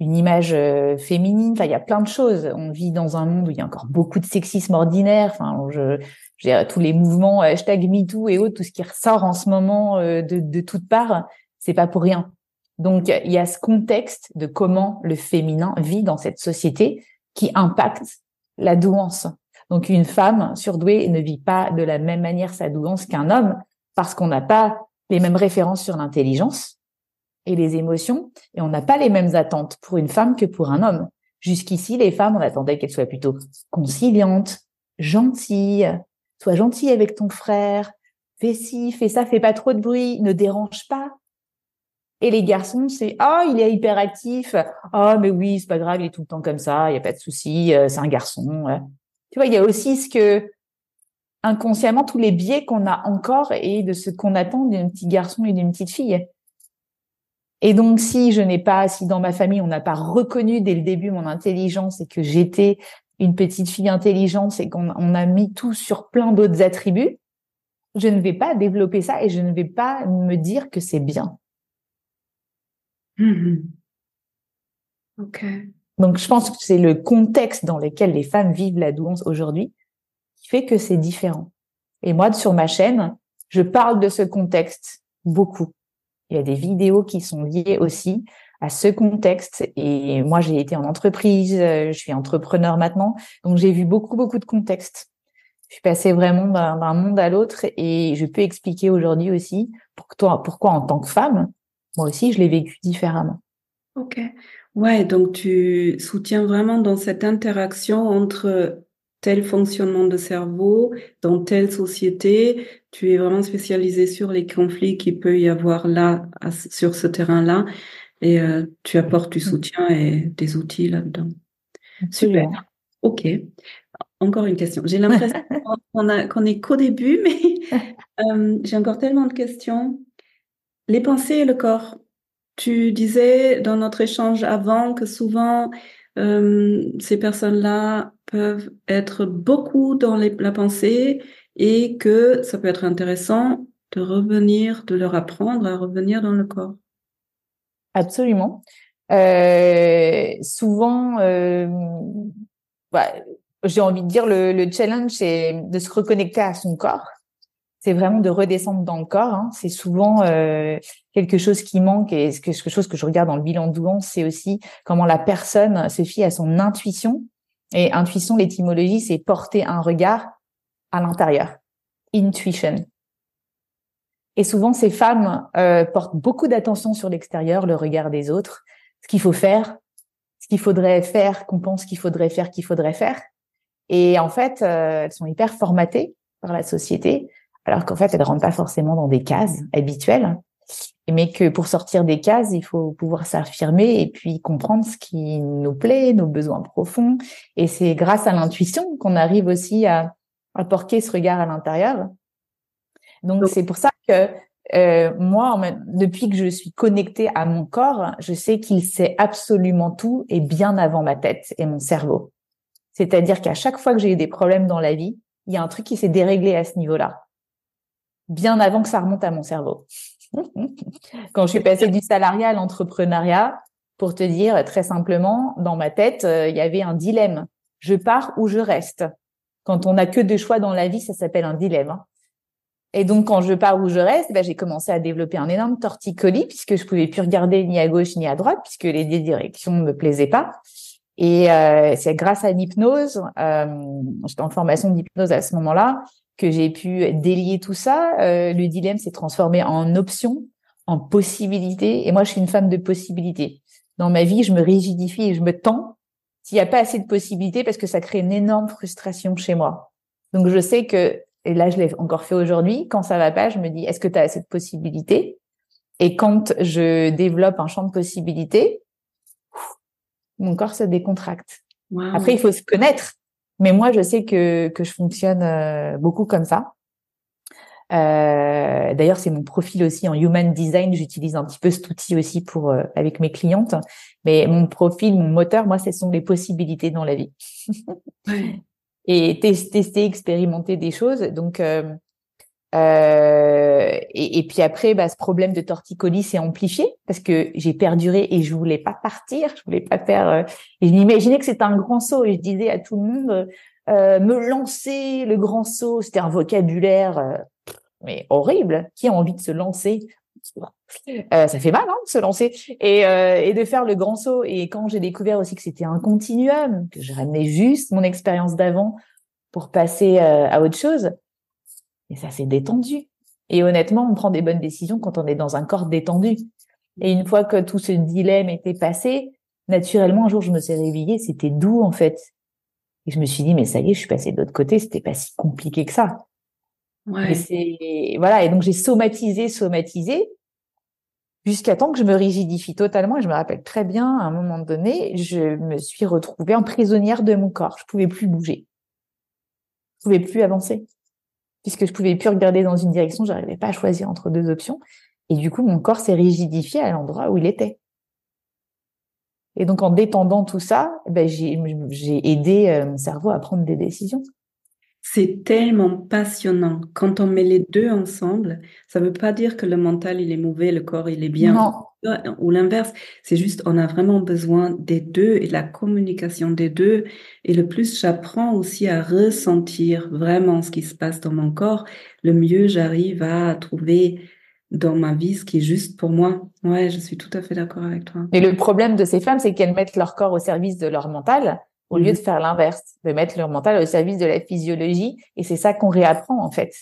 une image euh, féminine. Enfin, il y a plein de choses. On vit dans un monde où il y a encore beaucoup de sexisme ordinaire. Enfin, je tous les mouvements hashtag MeToo et autres, tout ce qui ressort en ce moment de, de toutes parts, c'est pas pour rien. Donc, il y a ce contexte de comment le féminin vit dans cette société qui impacte la douance. Donc, une femme surdouée ne vit pas de la même manière sa douance qu'un homme parce qu'on n'a pas les mêmes références sur l'intelligence et les émotions et on n'a pas les mêmes attentes pour une femme que pour un homme. Jusqu'ici, les femmes, on attendait qu'elles soient plutôt conciliantes, gentilles, sois gentille avec ton frère, fais ci, fais ça, fais pas trop de bruit, ne dérange pas, et les garçons, c'est ah, il est hyperactif. Ah, mais oui, c'est pas grave, il est tout le temps comme ça, il y a pas de souci, euh, c'est un garçon. Tu vois, il y a aussi ce que inconsciemment tous les biais qu'on a encore et de ce qu'on attend d'un petit garçon et d'une petite fille. Et donc, si je n'ai pas, si dans ma famille on n'a pas reconnu dès le début mon intelligence et que j'étais une petite fille intelligente et qu'on on a mis tout sur plein d'autres attributs, je ne vais pas développer ça et je ne vais pas me dire que c'est bien. Mmh ok. Donc, je pense que c'est le contexte dans lequel les femmes vivent la douance aujourd'hui qui fait que c'est différent. Et moi, sur ma chaîne, je parle de ce contexte beaucoup. Il y a des vidéos qui sont liées aussi à ce contexte. Et moi, j'ai été en entreprise, euh, je suis entrepreneur maintenant, donc j'ai vu beaucoup, beaucoup de contextes. Je suis passée vraiment d'un monde à l'autre et je peux expliquer aujourd'hui aussi pourquoi, pourquoi en tant que femme, moi aussi, je l'ai vécu différemment. Ok. Ouais, donc tu soutiens vraiment dans cette interaction entre tel fonctionnement de cerveau dans telle société. Tu es vraiment spécialisé sur les conflits qu'il peut y avoir là, sur ce terrain-là, et euh, tu apportes du mmh. soutien et des outils là-dedans. Super. Ok. Encore une question. J'ai l'impression qu'on est qu'au début, mais euh, j'ai encore tellement de questions. Les pensées et le corps. Tu disais dans notre échange avant que souvent euh, ces personnes-là peuvent être beaucoup dans la pensée et que ça peut être intéressant de revenir, de leur apprendre à revenir dans le corps. Absolument. Euh, souvent, euh, bah, j'ai envie de dire le, le challenge, c'est de se reconnecter à son corps c'est vraiment de redescendre dans le corps. Hein. C'est souvent euh, quelque chose qui manque et quelque chose que je regarde dans le bilan de douance, c'est aussi comment la personne se fie à son intuition. Et intuition, l'étymologie, c'est porter un regard à l'intérieur. Intuition. Et souvent, ces femmes euh, portent beaucoup d'attention sur l'extérieur, le regard des autres, ce qu'il faut faire, ce qu'il faudrait faire, qu'on pense qu'il faudrait faire, qu'il faudrait faire. Et en fait, euh, elles sont hyper formatées par la société alors qu'en fait, elles ne rentrent pas forcément dans des cases habituelles, mais que pour sortir des cases, il faut pouvoir s'affirmer et puis comprendre ce qui nous plaît, nos besoins profonds. Et c'est grâce à l'intuition qu'on arrive aussi à, à porter ce regard à l'intérieur. Donc, c'est pour ça que euh, moi, depuis que je suis connectée à mon corps, je sais qu'il sait absolument tout et bien avant ma tête et mon cerveau. C'est-à-dire qu'à chaque fois que j'ai eu des problèmes dans la vie, il y a un truc qui s'est déréglé à ce niveau-là bien avant que ça remonte à mon cerveau. Quand je suis passée du salariat à l'entrepreneuriat, pour te dire très simplement, dans ma tête, euh, il y avait un dilemme. Je pars ou je reste. Quand on n'a que deux choix dans la vie, ça s'appelle un dilemme. Hein. Et donc, quand je pars ou je reste, ben, j'ai commencé à développer un énorme torticolis puisque je pouvais plus regarder ni à gauche ni à droite puisque les directions ne me plaisaient pas. Et euh, c'est grâce à l'hypnose, euh, j'étais en formation d'hypnose à ce moment-là, que j'ai pu délier tout ça. Euh, le dilemme s'est transformé en option, en possibilité. Et moi, je suis une femme de possibilités. Dans ma vie, je me rigidifie et je me tends s'il n'y a pas assez de possibilités parce que ça crée une énorme frustration chez moi. Donc, je sais que, et là, je l'ai encore fait aujourd'hui, quand ça va pas, je me dis, est-ce que tu as assez de possibilités? Et quand je développe un champ de possibilités, mon corps se décontracte. Après, il faut se connaître. Mais moi, je sais que, que je fonctionne euh, beaucoup comme ça. Euh, D'ailleurs, c'est mon profil aussi en human design. J'utilise un petit peu cet outil aussi pour euh, avec mes clientes. Mais mon profil, mon moteur, moi, ce sont les possibilités dans la vie. Et tester, expérimenter des choses. Donc, euh, euh, et, et, puis après, bah, ce problème de torticolis s'est amplifié parce que j'ai perduré et je voulais pas partir, je voulais pas faire. Euh, et je m'imaginais que c'était un grand saut et je disais à tout le monde, me lancer le grand saut. C'était un vocabulaire mais horrible. Qui a envie de se lancer? Euh, ça fait mal hein, de se lancer et, euh, et de faire le grand saut. Et quand j'ai découvert aussi que c'était un continuum, que je ramenais juste mon expérience d'avant pour passer euh, à autre chose, et ça s'est détendu. Et honnêtement, on prend des bonnes décisions quand on est dans un corps détendu. Et une fois que tout ce dilemme était passé, naturellement, un jour, je me suis réveillée, c'était doux en fait. Et je me suis dit, mais ça y est, je suis passée de l'autre côté, c'était pas si compliqué que ça. Ouais. c'est voilà et donc j'ai somatisé, somatisé jusqu'à temps que je me rigidifie totalement. Et je me rappelle très bien, à un moment donné, je me suis retrouvée en prisonnière de mon corps. Je pouvais plus bouger, je pouvais plus avancer puisque je pouvais plus regarder dans une direction. J'arrivais pas à choisir entre deux options. Et du coup, mon corps s'est rigidifié à l'endroit où il était. Et donc, en détendant tout ça, ben, j'ai aidé euh, mon cerveau à prendre des décisions. C'est tellement passionnant. Quand on met les deux ensemble, ça ne veut pas dire que le mental, il est mauvais, le corps, il est bien. Non. Ou l'inverse. C'est juste, on a vraiment besoin des deux et de la communication des deux. Et le plus j'apprends aussi à ressentir vraiment ce qui se passe dans mon corps, le mieux j'arrive à trouver dans ma vie ce qui est juste pour moi. Ouais, je suis tout à fait d'accord avec toi. Et le problème de ces femmes, c'est qu'elles mettent leur corps au service de leur mental au lieu de faire l'inverse, de mettre leur mental au service de la physiologie. Et c'est ça qu'on réapprend, en fait.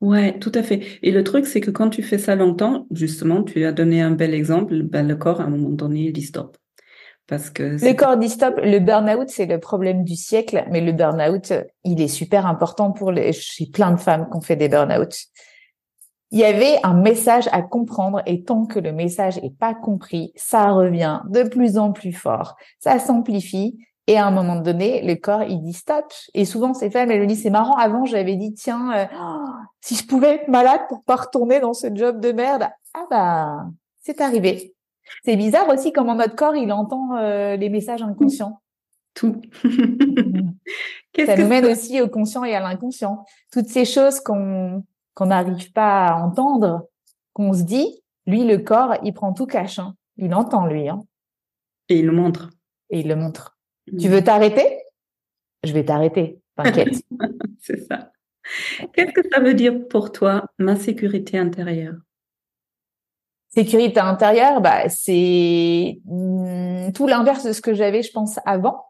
Ouais, tout à fait. Et le truc, c'est que quand tu fais ça longtemps, justement, tu as donné un bel exemple, ben, le corps, à un moment donné, il dit stop. Parce que le corps dit stop. Le burn-out, c'est le problème du siècle, mais le burn-out, il est super important pour les, chez plein de femmes qui ont fait des burn-out il y avait un message à comprendre et tant que le message est pas compris, ça revient de plus en plus fort, ça s'amplifie et à un moment donné, le corps il dit stop. Et souvent ces femmes elles me disent c'est marrant avant j'avais dit tiens euh, si je pouvais être malade pour pas retourner dans ce job de merde ah bah c'est arrivé. C'est bizarre aussi comment notre corps il entend euh, les messages inconscients. Tout. ça nous mène aussi au conscient et à l'inconscient. Toutes ces choses qu'on qu'on n'arrive pas à entendre, qu'on se dit, lui, le corps, il prend tout cache. Hein. Il entend, lui. Hein. Et il le montre. Et il le montre. Mm. Tu veux t'arrêter? Je vais t'arrêter. T'inquiète. C'est ça. Qu'est-ce que ça veut dire pour toi, ma sécurité intérieure? Sécurité intérieure, bah, c'est mm, tout l'inverse de ce que j'avais, je pense, avant.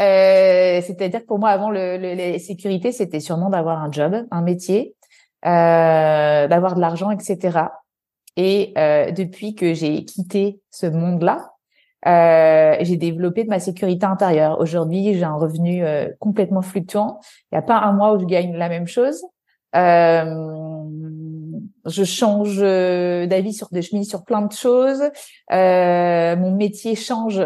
Euh, c'est-à-dire que pour moi, avant, le, le, la sécurité, c'était sûrement d'avoir un job, un métier, euh, d'avoir de l'argent, etc. Et euh, depuis que j'ai quitté ce monde-là, euh, j'ai développé ma sécurité intérieure. Aujourd'hui, j'ai un revenu euh, complètement fluctuant. Il n'y a pas un mois où je gagne la même chose. Euh, je change d'avis sur des chemises, sur plein de choses. Mon métier change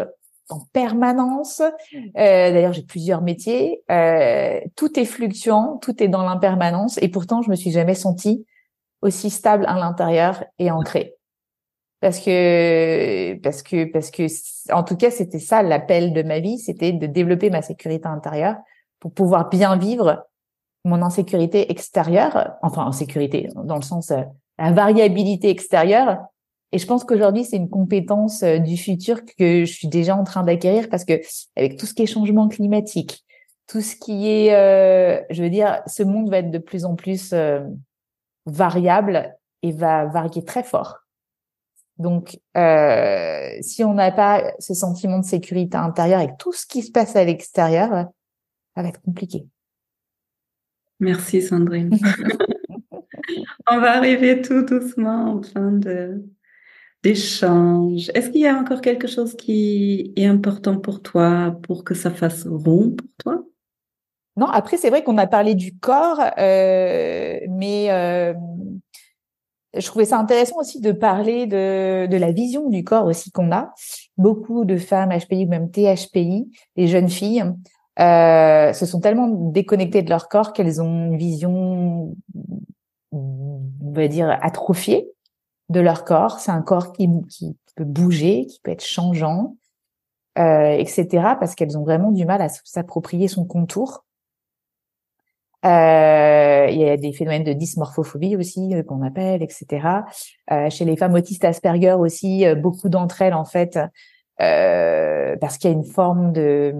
en permanence. Euh, D'ailleurs, j'ai plusieurs métiers. Euh, tout est fluctuant, tout est dans l'impermanence, et pourtant, je me suis jamais sentie aussi stable à l'intérieur et ancrée. Parce que, parce que, parce que, en tout cas, c'était ça l'appel de ma vie, c'était de développer ma sécurité intérieure pour pouvoir bien vivre mon insécurité extérieure, enfin en sécurité dans le sens euh, la variabilité extérieure, et je pense qu'aujourd'hui, c'est une compétence euh, du futur que je suis déjà en train d'acquérir parce que avec tout ce qui est changement climatique, tout ce qui est, euh, je veux dire, ce monde va être de plus en plus euh, variable et va varier très fort. Donc, euh, si on n'a pas ce sentiment de sécurité intérieure avec tout ce qui se passe à l'extérieur, ça va être compliqué. Merci Sandrine. on va arriver tout doucement en fin de, d'échange. Est-ce qu'il y a encore quelque chose qui est important pour toi pour que ça fasse rond pour toi? Non, après c'est vrai qu'on a parlé du corps, euh, mais euh, je trouvais ça intéressant aussi de parler de, de la vision du corps aussi qu'on a. Beaucoup de femmes HPI ou même THPI, les jeunes filles, euh, se sont tellement déconnectées de leur corps qu'elles ont une vision, on va dire, atrophiée de leur corps. C'est un corps qui, qui peut bouger, qui peut être changeant, euh, etc. Parce qu'elles ont vraiment du mal à s'approprier son contour. Euh, il y a des phénomènes de dysmorphophobie aussi euh, qu'on appelle, etc. Euh, chez les femmes autistes Asperger aussi, euh, beaucoup d'entre elles en fait parce qu'il y a une forme de,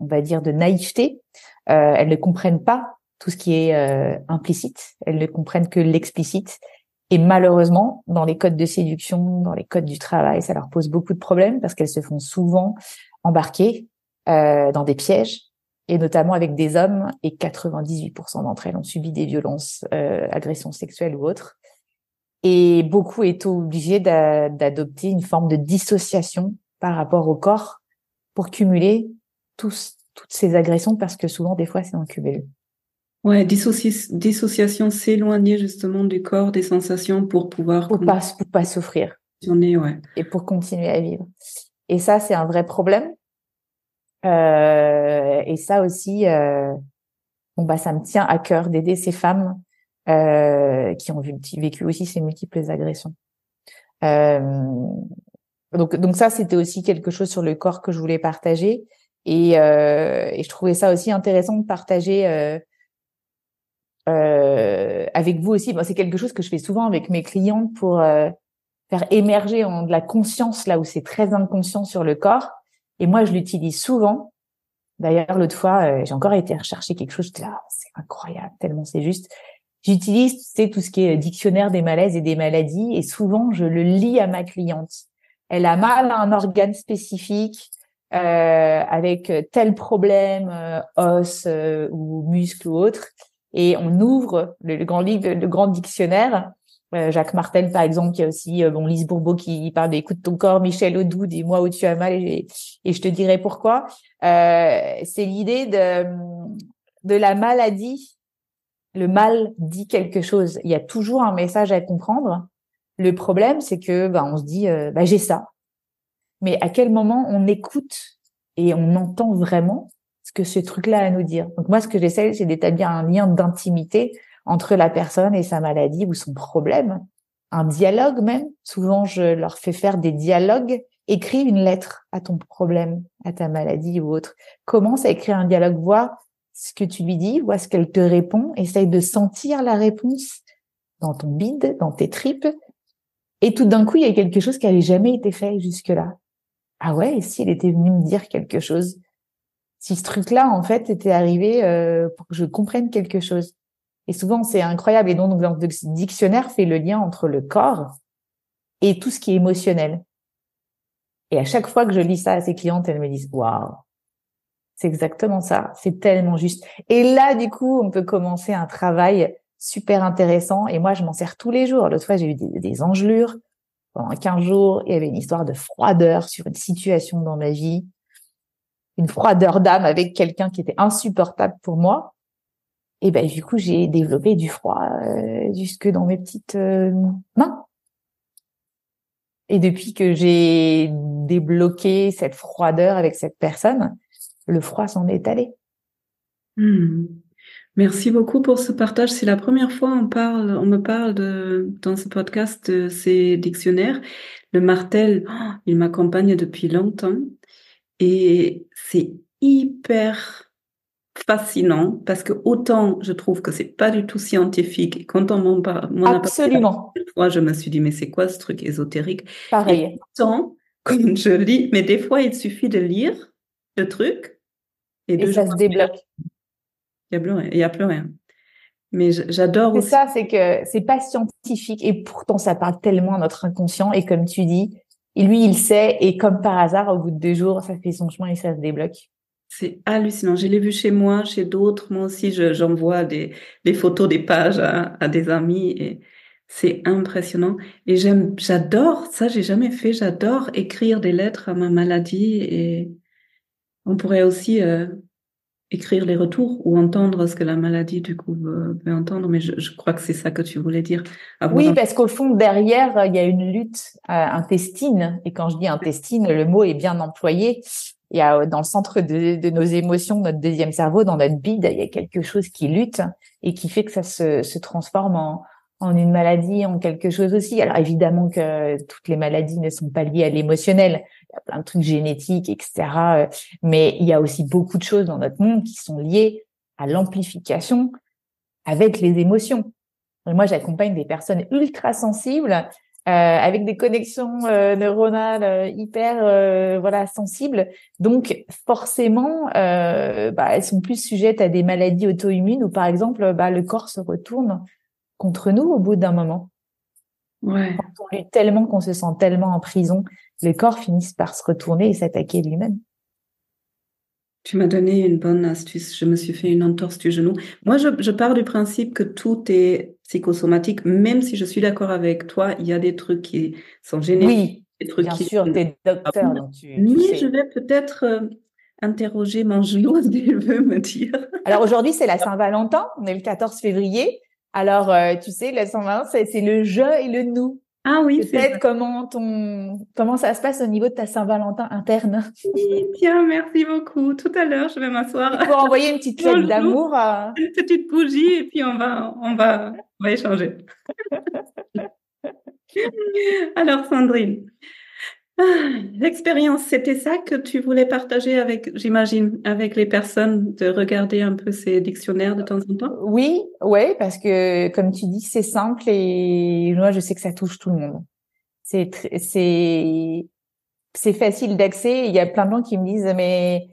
on va dire, de naïveté. Elles ne comprennent pas tout ce qui est implicite. Elles ne comprennent que l'explicite. Et malheureusement, dans les codes de séduction, dans les codes du travail, ça leur pose beaucoup de problèmes parce qu'elles se font souvent embarquer euh, dans des pièges, et notamment avec des hommes. Et 98% d'entre elles ont subi des violences, euh, agressions sexuelles ou autres. Et beaucoup est obligé d'adopter une forme de dissociation par rapport au corps pour cumuler tous, toutes ces agressions parce que souvent, des fois, c'est un cumul. Ouais, dissociation, s'éloigner justement du corps, des sensations pour pouvoir... Pour pas, pour pas souffrir. Ouais. Et pour continuer à vivre. Et ça, c'est un vrai problème. Euh, et ça aussi, euh, bon bah, ça me tient à cœur d'aider ces femmes euh, qui ont vécu aussi ces multiples agressions. Euh, donc, donc ça, c'était aussi quelque chose sur le corps que je voulais partager. Et, euh, et je trouvais ça aussi intéressant de partager euh, avec vous aussi. Bon, c'est quelque chose que je fais souvent avec mes clientes pour euh, faire émerger en, de la conscience là où c'est très inconscient sur le corps. Et moi, je l'utilise souvent. D'ailleurs, l'autre fois, euh, j'ai encore été rechercher quelque chose. J'étais là, c'est incroyable, tellement c'est juste. J'utilise, tu sais, tout ce qui est dictionnaire des malaises et des maladies, et souvent, je le lis à ma cliente. Elle a mal à un organe spécifique, euh, avec tel problème, euh, os euh, ou muscle ou autre, et on ouvre le, grand livre, le grand dictionnaire. Euh, Jacques Martel, par exemple, qui a aussi bon Lise Bourbeau qui parle d'écoute ton corps, Michel Audou, dis-moi où tu as mal et, je te dirai pourquoi. c'est l'idée de de la maladie le mal dit quelque chose. Il y a toujours un message à comprendre. Le problème, c'est que bah, on se dit, euh, bah, j'ai ça. Mais à quel moment on écoute et on entend vraiment? Ce que ce truc-là a à nous dire Donc moi, ce que j'essaie, c'est d'établir un lien d'intimité entre la personne et sa maladie ou son problème, un dialogue même. Souvent, je leur fais faire des dialogues. Écris une lettre à ton problème, à ta maladie ou autre. Commence à écrire un dialogue, vois ce que tu lui dis, vois ce qu'elle te répond, essaye de sentir la réponse dans ton bide, dans tes tripes. Et tout d'un coup, il y a quelque chose qui n'avait jamais été fait jusque-là. Ah ouais, et si elle était venue me dire quelque chose Si ce truc-là, en fait, était arrivé euh, pour que je comprenne quelque chose. Et souvent, c'est incroyable. Et donc, le dictionnaire fait le lien entre le corps et tout ce qui est émotionnel. Et à chaque fois que je lis ça à ses clientes, elles me disent, waouh, c'est exactement ça. C'est tellement juste. Et là, du coup, on peut commencer un travail super intéressant. Et moi, je m'en sers tous les jours. L'autre fois, j'ai eu des, engelures pendant 15 jours. Il y avait une histoire de froideur sur une situation dans ma vie. Une froideur d'âme avec quelqu'un qui était insupportable pour moi. Et ben, du coup, j'ai développé du froid euh, jusque dans mes petites euh, mains. Et depuis que j'ai débloqué cette froideur avec cette personne, le froid s'en est allé. Hmm. Merci beaucoup pour ce partage. C'est la première fois on parle, on me parle de, dans ce podcast de ces dictionnaires. Le martel, oh, il m'accompagne depuis longtemps et c'est hyper fascinant parce que autant je trouve que c'est pas du tout scientifique et quand on m'en parle, absolument. Fois, je me suis dit mais c'est quoi ce truc ésotérique? Pareil. Et autant quand je lis, mais des fois il suffit de lire le truc et, ça se débloque. Il n'y a plus rien. Il y a plus rien. Mais j'adore aussi. C'est ça, c'est que c'est pas scientifique et pourtant ça parle tellement à notre inconscient et comme tu dis, et lui il sait et comme par hasard au bout de deux jours ça fait son chemin et ça se débloque. C'est hallucinant. Je l'ai vu chez moi, chez d'autres. Moi aussi, j'envoie des, photos des pages à, à des amis et c'est impressionnant. Et j'aime, j'adore ça. J'ai jamais fait. J'adore écrire des lettres à ma maladie et on pourrait aussi euh, écrire les retours ou entendre ce que la maladie du coup veut, entendre, mais je, crois que c'est ça que tu voulais dire. Oui, parce qu'au fond derrière il y a une lutte euh, intestine et quand je dis intestine, le mot est bien employé. Il y a dans le centre de, nos émotions, notre deuxième cerveau, dans notre bide, il y a quelque chose qui lutte et qui fait que ça se, se transforme en, en une maladie, en quelque chose aussi. Alors évidemment que toutes les maladies ne sont pas liées à l'émotionnel. Il y a plein de trucs génétiques, etc. Euh, mais il y a aussi beaucoup de choses dans notre monde qui sont liées à l'amplification avec les émotions. moi, j'accompagne des personnes ultra sensibles avec des connexions neuronales hyper voilà sensibles. Donc forcément, bah, elles sont plus sujettes à des maladies auto-immunes ou par exemple, bah, le corps se retourne contre nous au bout d'un moment. Ouais. Quand on lutte tellement qu'on se sent tellement en prison, le corps finit par se retourner et s'attaquer lui-même. Tu m'as donné une bonne astuce. Je me suis fait une entorse du genou. Moi, je, je pars du principe que tout est psychosomatique, même si je suis d'accord avec toi, il y a des trucs qui sont génétiques. Oui, des trucs bien qui sûr, sont- es docteur, donc tu, tu Mais sais. je vais peut-être euh, interroger mon genou, ce qu'il veut me dire. Alors aujourd'hui, c'est la Saint-Valentin, on est le 14 février. Alors, euh, tu sais, la Saint-Valentin, c'est c'est le je et le nous. Ah oui, c'est Peut-être comment ton comment ça se passe au niveau de ta Saint-Valentin interne. Tiens, merci beaucoup. Tout à l'heure, je vais m'asseoir. Pour envoyer une petite lettre d'amour à... une petite bougie et puis on va, on va, on va échanger. Alors, Sandrine, l'expérience, c'était ça que tu voulais partager avec, j'imagine, avec les personnes, de regarder un peu ces dictionnaires de temps en temps? Oui, ouais, parce que comme tu dis, c'est simple et moi, je sais que ça touche tout le monde. C'est c'est facile d'accès. Il y a plein de gens qui me disent, mais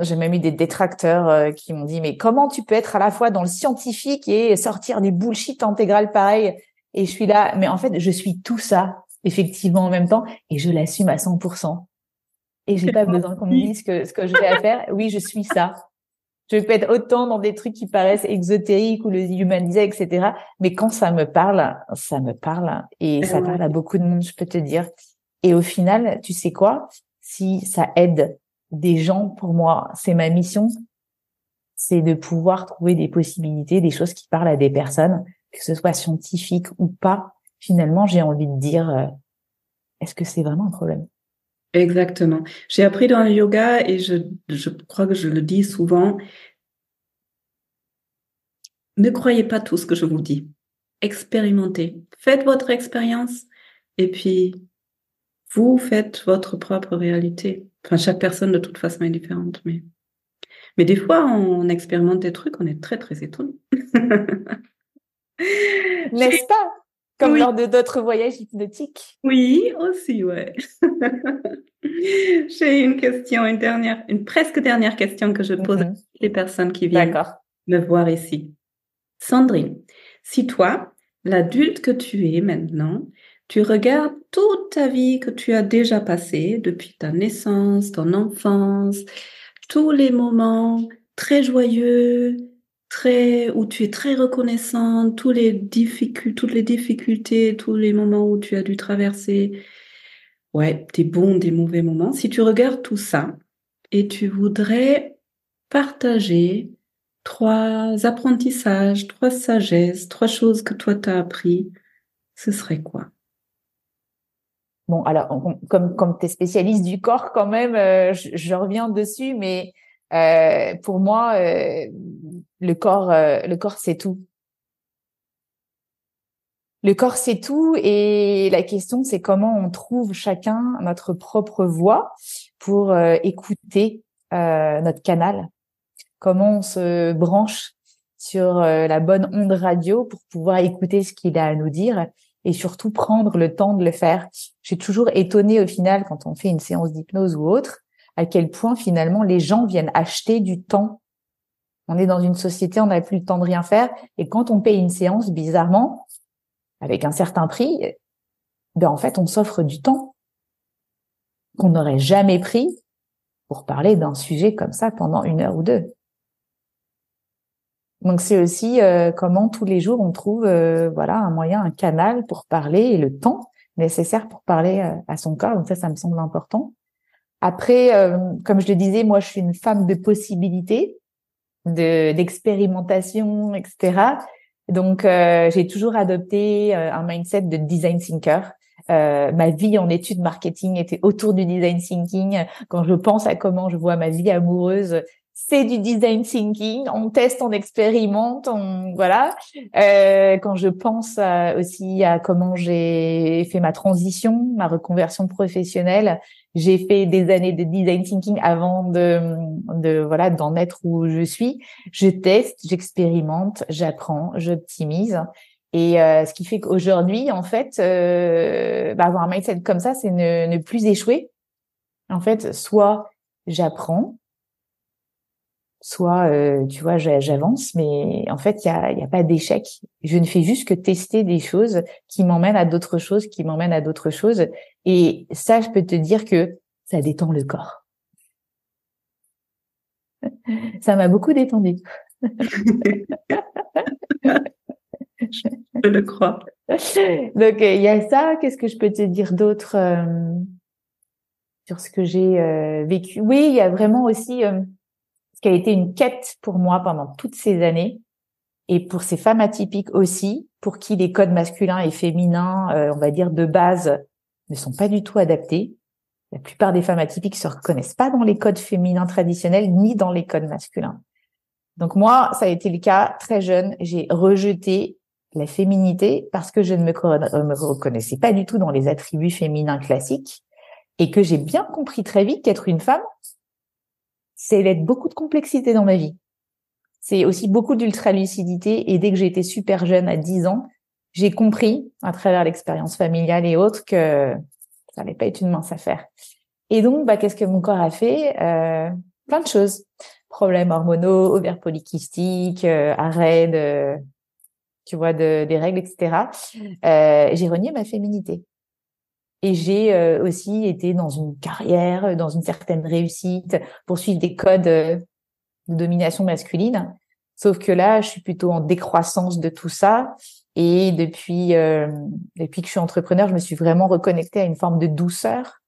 j'ai même eu des détracteurs euh, qui m'ont dit, mais comment tu peux être à la fois dans le scientifique et sortir du bullshit intégral pareil? Et je suis là, mais en fait, je suis tout ça effectivement en même temps et je l'assume à 100%. Et j'ai pas besoin qu'on me dise que ce que je vais à faire. Oui, je suis ça. Je peux être autant dans des trucs qui paraissent exotériques ou le human design, etc. Mais quand ça me parle, ça me parle et ça parle à beaucoup de monde, je peux te dire. Et au final, tu sais quoi? Si ça aide des gens, pour moi, c'est ma mission, c'est de pouvoir trouver des possibilités, des choses qui parlent à des personnes, que ce soit scientifique ou pas. Finalement, j'ai envie de dire, euh, est-ce que c'est vraiment un problème? Exactement. J'ai appris dans le yoga et je, je crois que je le dis souvent. Ne croyez pas tout ce que je vous dis. Expérimentez. Faites votre expérience et puis vous faites votre propre réalité. Enfin, chaque personne de toute façon est différente, mais, mais des fois, on expérimente des trucs, on est très, très étonné. N'est-ce pas? Comme Oui. lors de d'autres voyages hypnotiques. Oui, aussi, ouais. J'ai une question, une dernière, une presque dernière question que je pose à toutes les personnes qui viennent me voir ici. Sandrine, si toi, l'adulte que tu es maintenant, tu regardes toute ta vie que tu as déjà passée depuis ta naissance, ton enfance, tous les moments très joyeux, très, où tu es très reconnaissante, tous les difficultés, toutes les difficultés, tous les moments où tu as dû traverser, ouais, des bons, des mauvais moments. Si tu regardes tout ça et tu voudrais partager trois apprentissages, trois sagesses, trois choses que toi t'as appris, ce serait quoi? Bon, alors, comme, comme tu es spécialiste du corps quand même, euh, je, je reviens dessus, mais euh, pour moi, euh, le corps, euh, le corps, c'est tout. Le corps, c'est tout, et la question, c'est comment on trouve chacun notre propre voix pour euh, écouter euh, notre canal, comment on se branche sur la bonne onde radio pour pouvoir écouter ce qu'il a à nous dire et surtout prendre le temps de le faire. Je suis toujours étonnée au final quand on fait une séance d'hypnose ou autre, à quel point finalement les gens viennent acheter du temps. On est dans une société, on n'a plus le temps de rien faire, et quand on paye une séance, bizarrement, avec un certain prix, ben en fait on s'offre du temps qu'on n'aurait jamais pris pour parler d'un sujet comme ça pendant une heure ou deux. Donc c'est aussi euh, comment tous les jours on trouve euh, voilà un moyen, un canal pour parler et le temps nécessaire pour parler euh, à son corps. Donc ça, ça me semble important. Après, comme je le disais, moi je suis une femme de possibilités, de d'expérimentation, etc. Donc euh, j'ai toujours adopté euh, un mindset de design thinker. Euh, ma vie en études marketing était autour du design thinking. Quand je pense à comment je vois ma vie amoureuse, c'est du design thinking. On teste, on expérimente, on voilà. Euh, quand je pense à- aussi à comment j'ai fait ma transition, ma reconversion professionnelle, j'ai fait des années de design thinking avant de, de voilà d'en être où je suis. Je teste, j'expérimente, j'apprends, j'optimise. Et euh, ce qui fait qu'aujourd'hui, en fait, euh, bah, avoir un mindset comme ça, c'est ne, ne plus échouer. En fait, soit j'apprends, soit euh, tu vois j'avance mais en fait il y a, y a pas d'échec. Je ne fais juste que tester des choses qui m'emmènent à d'autres choses qui m'emmènent à d'autres choses. Et ça je peux te dire que ça détend le corps. Ça m'a beaucoup détendu. Je le crois. Donc il y a ça. Qu'est-ce que je peux te dire d'autre euh, sur ce que j'ai euh, vécu? Oui il y a vraiment aussi ce qui a été une quête pour moi pendant toutes ces années, et pour ces femmes atypiques aussi, pour qui les codes masculins et féminins, euh, on va dire de base, ne sont pas du tout adaptés. La plupart des femmes atypiques se reconnaissent pas dans les codes féminins traditionnels ni dans les codes masculins. Donc moi, ça a été le cas très jeune. J'ai rejeté la féminité parce que je ne me, me reconnaissais pas du tout dans les attributs féminins classiques et que j'ai bien compris très vite qu'être une femme, c'est d'être beaucoup de complexité dans ma vie. C'est aussi beaucoup d'ultra-lucidité. Et dès que été super jeune, à 10 ans, j'ai compris, à travers l'expérience familiale et autres, que ça n'allait pas être une mince affaire. Et donc, bah, qu'est-ce que mon corps a fait? Euh, Plein de choses. Problèmes hormonaux, ovaires polykystiques, euh, arrêt de, tu vois, de, des règles, etc. Euh, j'ai renié ma féminité. Et j'ai euh, aussi été dans une carrière, dans une certaine réussite, pour suivre des codes euh, de domination masculine. Sauf que là, je suis plutôt en décroissance de tout ça. Et depuis, euh, depuis que je suis entrepreneur, je me suis vraiment reconnectée à une forme de douceur.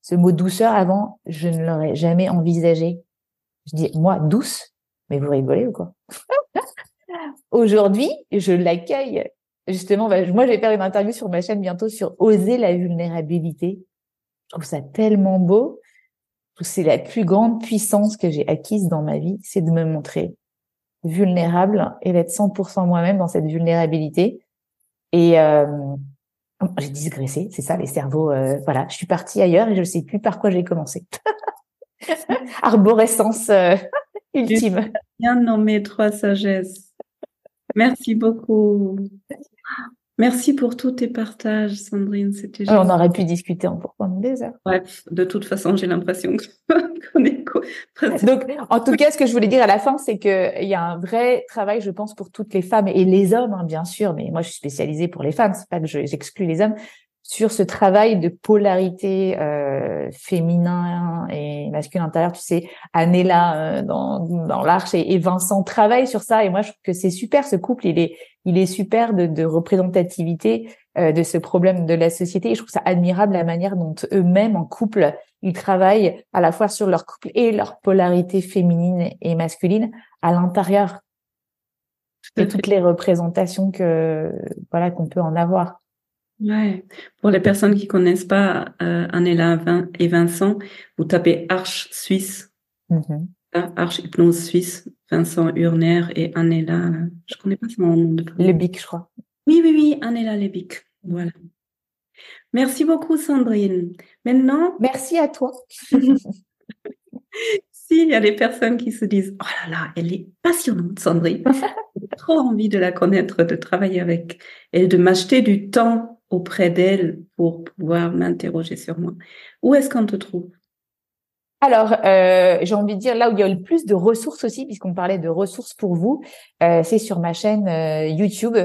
Ce mot douceur, avant, je ne l'aurais jamais envisagé. Je dis, moi, douce, mais vous rigolez ou quoi? Aujourd'hui, je l'accueille Justement, bah, moi, je vais faire une interview sur ma chaîne bientôt sur oser la vulnérabilité. Je trouve ça tellement beau. C'est la plus grande puissance que j'ai acquise dans ma vie, c'est de me montrer vulnérable et d'être 100% moi-même dans cette vulnérabilité. Et euh, j'ai digressé, c'est ça, les cerveaux. Euh, voilà, je suis partie ailleurs et je ne sais plus par quoi j'ai commencé. Arborescence euh, ultime. Bien nommé trois sagesses. Merci beaucoup. Merci pour tous tes partages, Sandrine. C'était On aurait pu discuter en pendant des heures. Bref, de toute façon, j'ai l'impression qu'on est. Donc, en tout cas, ce que je voulais dire à la fin, c'est qu'il y a un vrai travail, je pense, pour toutes les femmes et les hommes, hein, bien sûr. Mais moi, je suis spécialisée pour les femmes. C'est pas que j'exclus les hommes sur ce travail de polarité euh, féminin et masculin intérieur. Tu sais, Anela euh, dans, dans l'Arche et, Vincent travaillent sur ça. Et moi, je trouve que c'est super. Ce couple, il est, il est super de, de représentativité euh, de ce problème de la société. Et je trouve ça admirable la manière dont eux-mêmes, en couple, ils travaillent à la fois sur leur couple et leur polarité féminine et masculine à l'intérieur de toutes les représentations que voilà qu'on peut en avoir. Ouais. Pour les personnes qui connaissent pas euh, Anela et Vincent, vous tapez Arche Suisse, mm-hmm. Arche Hypnose Suisse, Vincent Urner et Anela. Je connais pas son nom de famille. Lebic, je crois. Oui, oui, oui, Anela Lebic. Voilà. Merci beaucoup, Sandrine. Maintenant. Merci à toi. S'il y a des personnes qui se disent, oh là là, elle est passionnante, Sandrine. J'ai trop envie de la connaître, de travailler avec elle, de m'acheter du temps auprès d'elle pour pouvoir m'interroger sur moi. Où est-ce qu'on te trouve? Alors, euh, j'ai envie de dire là où il y a le plus de ressources aussi, puisqu'on parlait de ressources pour vous, euh, c'est sur ma chaîne euh, YouTube.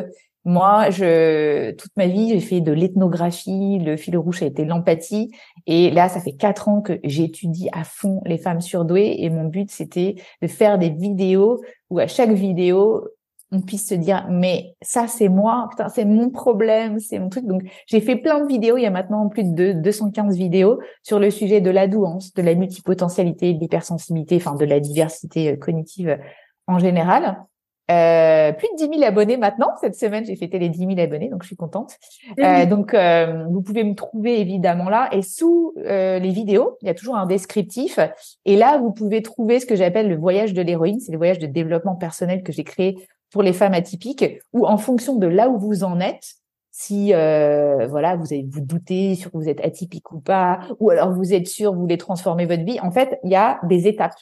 Moi, je toute ma vie, j'ai fait de l'ethnographie. Le fil rouge a été l'empathie. Et là, ça fait quatre ans que j'étudie à fond les femmes surdouées. Et mon but, c'était de faire des vidéos où à chaque vidéo, on puisse se dire mais ça c'est moi putain c'est mon problème c'est mon truc donc j'ai fait plein de vidéos il y a maintenant plus de 215 vidéos sur le sujet de la douance de la multipotentialité de l'hypersensibilité enfin de la diversité euh, cognitive euh, en général euh, plus de 10 000 abonnés maintenant. Cette semaine, j'ai fêté les 10 000 abonnés, donc je suis contente. Euh, donc, euh, vous pouvez me trouver évidemment là. Et sous euh, les vidéos, il y a toujours un descriptif. Et là, vous pouvez trouver ce que j'appelle le voyage de l'héroïne. C'est le voyage de développement personnel que j'ai créé pour les femmes atypiques, ou en fonction de là où vous en êtes, si euh, voilà vous avez, vous doutez sur que vous êtes atypique ou pas, ou alors vous êtes sûr vous voulez transformer votre vie. En fait, il y a des étapes.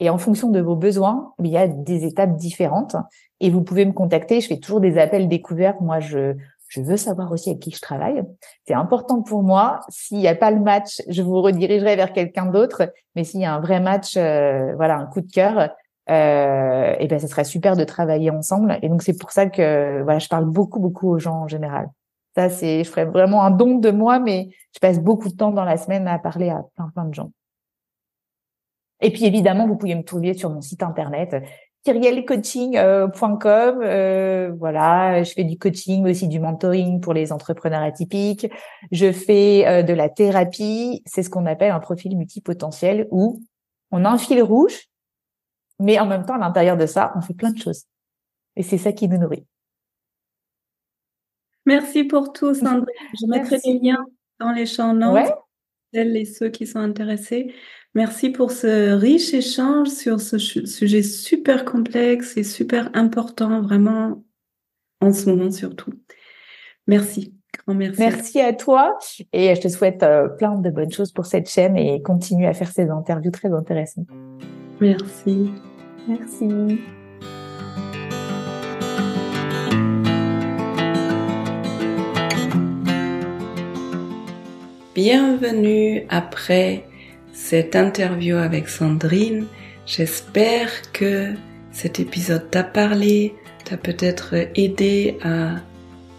Et en fonction de vos besoins, il y a des étapes différentes. Et vous pouvez me contacter. Je fais toujours des appels découverts. Moi, je, je veux savoir aussi avec qui je travaille. C'est important pour moi. S'il n'y a pas le match, je vous redirigerai vers quelqu'un d'autre. Mais s'il y a un vrai match, euh, voilà, un coup de cœur, euh, et ben, ce serait super de travailler ensemble. Et donc, c'est pour ça que, voilà, je parle beaucoup, beaucoup aux gens en général. Ça, c'est, je ferais vraiment un don de moi, mais je passe beaucoup de temps dans la semaine à parler à plein, plein de gens. Et puis évidemment, vous pouvez me trouver sur mon site internet kyrielcoaching.com. Euh, voilà, je fais du coaching, aussi du mentoring pour les entrepreneurs atypiques. Je fais euh, de la thérapie. C'est ce qu'on appelle un profil multipotentiel où on a un fil rouge, mais en même temps, à l'intérieur de ça, on fait plein de choses. Et c'est ça qui nous nourrit. Merci pour tout, Sandrine. Je mettrai des liens dans les champs notes. Celles et ceux qui sont intéressés. Merci pour ce riche échange sur ce sujet super complexe et super important, vraiment, en ce moment surtout. Merci. Grand merci. Merci à toi et je te souhaite euh, plein de bonnes choses pour cette chaîne et continue à faire ces interviews très intéressantes. Merci. Merci. Bienvenue après cette interview avec Sandrine. J'espère que cet épisode t'a parlé, t'a peut-être aidé à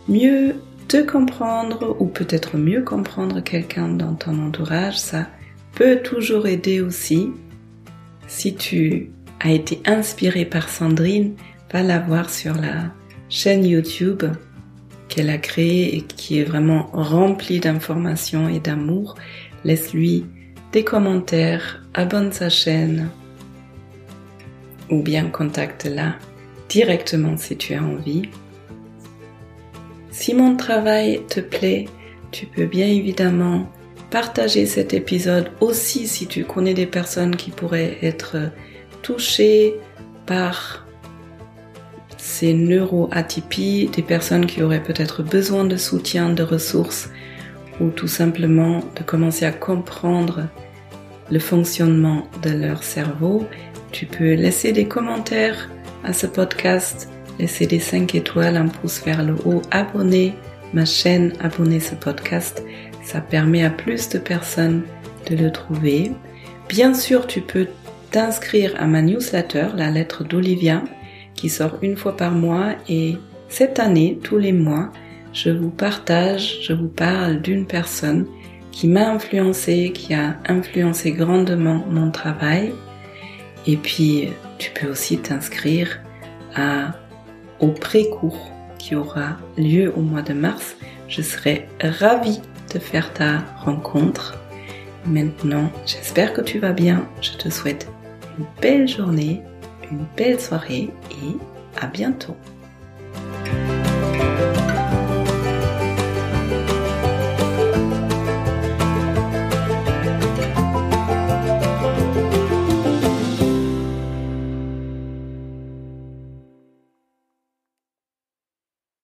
mieux te comprendre ou peut-être mieux comprendre quelqu'un dans ton entourage. Ça peut toujours aider aussi. Si tu as été inspiré par Sandrine, va la voir sur la chaîne YouTube qu'elle a créée et qui est vraiment remplie d'informations et d'amour. Laisse-lui des commentaires, abonne sa chaîne ou bien contacte-la directement si tu as envie. Si mon travail te plaît, tu peux bien évidemment partager cet épisode aussi si tu connais des personnes qui pourraient être touchées par ces neuroatypies, des personnes qui auraient peut-être besoin de soutien, de ressources ou tout simplement de commencer à comprendre le fonctionnement de leur cerveau, tu peux laisser des commentaires à ce podcast, laisser des 5 étoiles, un pouce vers le haut, abonner ma chaîne, abonner ce podcast. Ça permet à plus de personnes de le trouver. Bien sûr, tu peux t'inscrire à ma newsletter, la lettre d'Olivia, qui sort une fois par mois et cette année, tous les mois, je vous partage, je vous parle d'une personne qui m'a influencé, qui a influencé grandement mon travail. Et puis, tu peux aussi t'inscrire à, au pré-cours qui aura lieu au mois de mars. Je serai ravie de faire ta rencontre. Maintenant, j'espère que tu vas bien. Je te souhaite une belle journée, une belle soirée et à bientôt.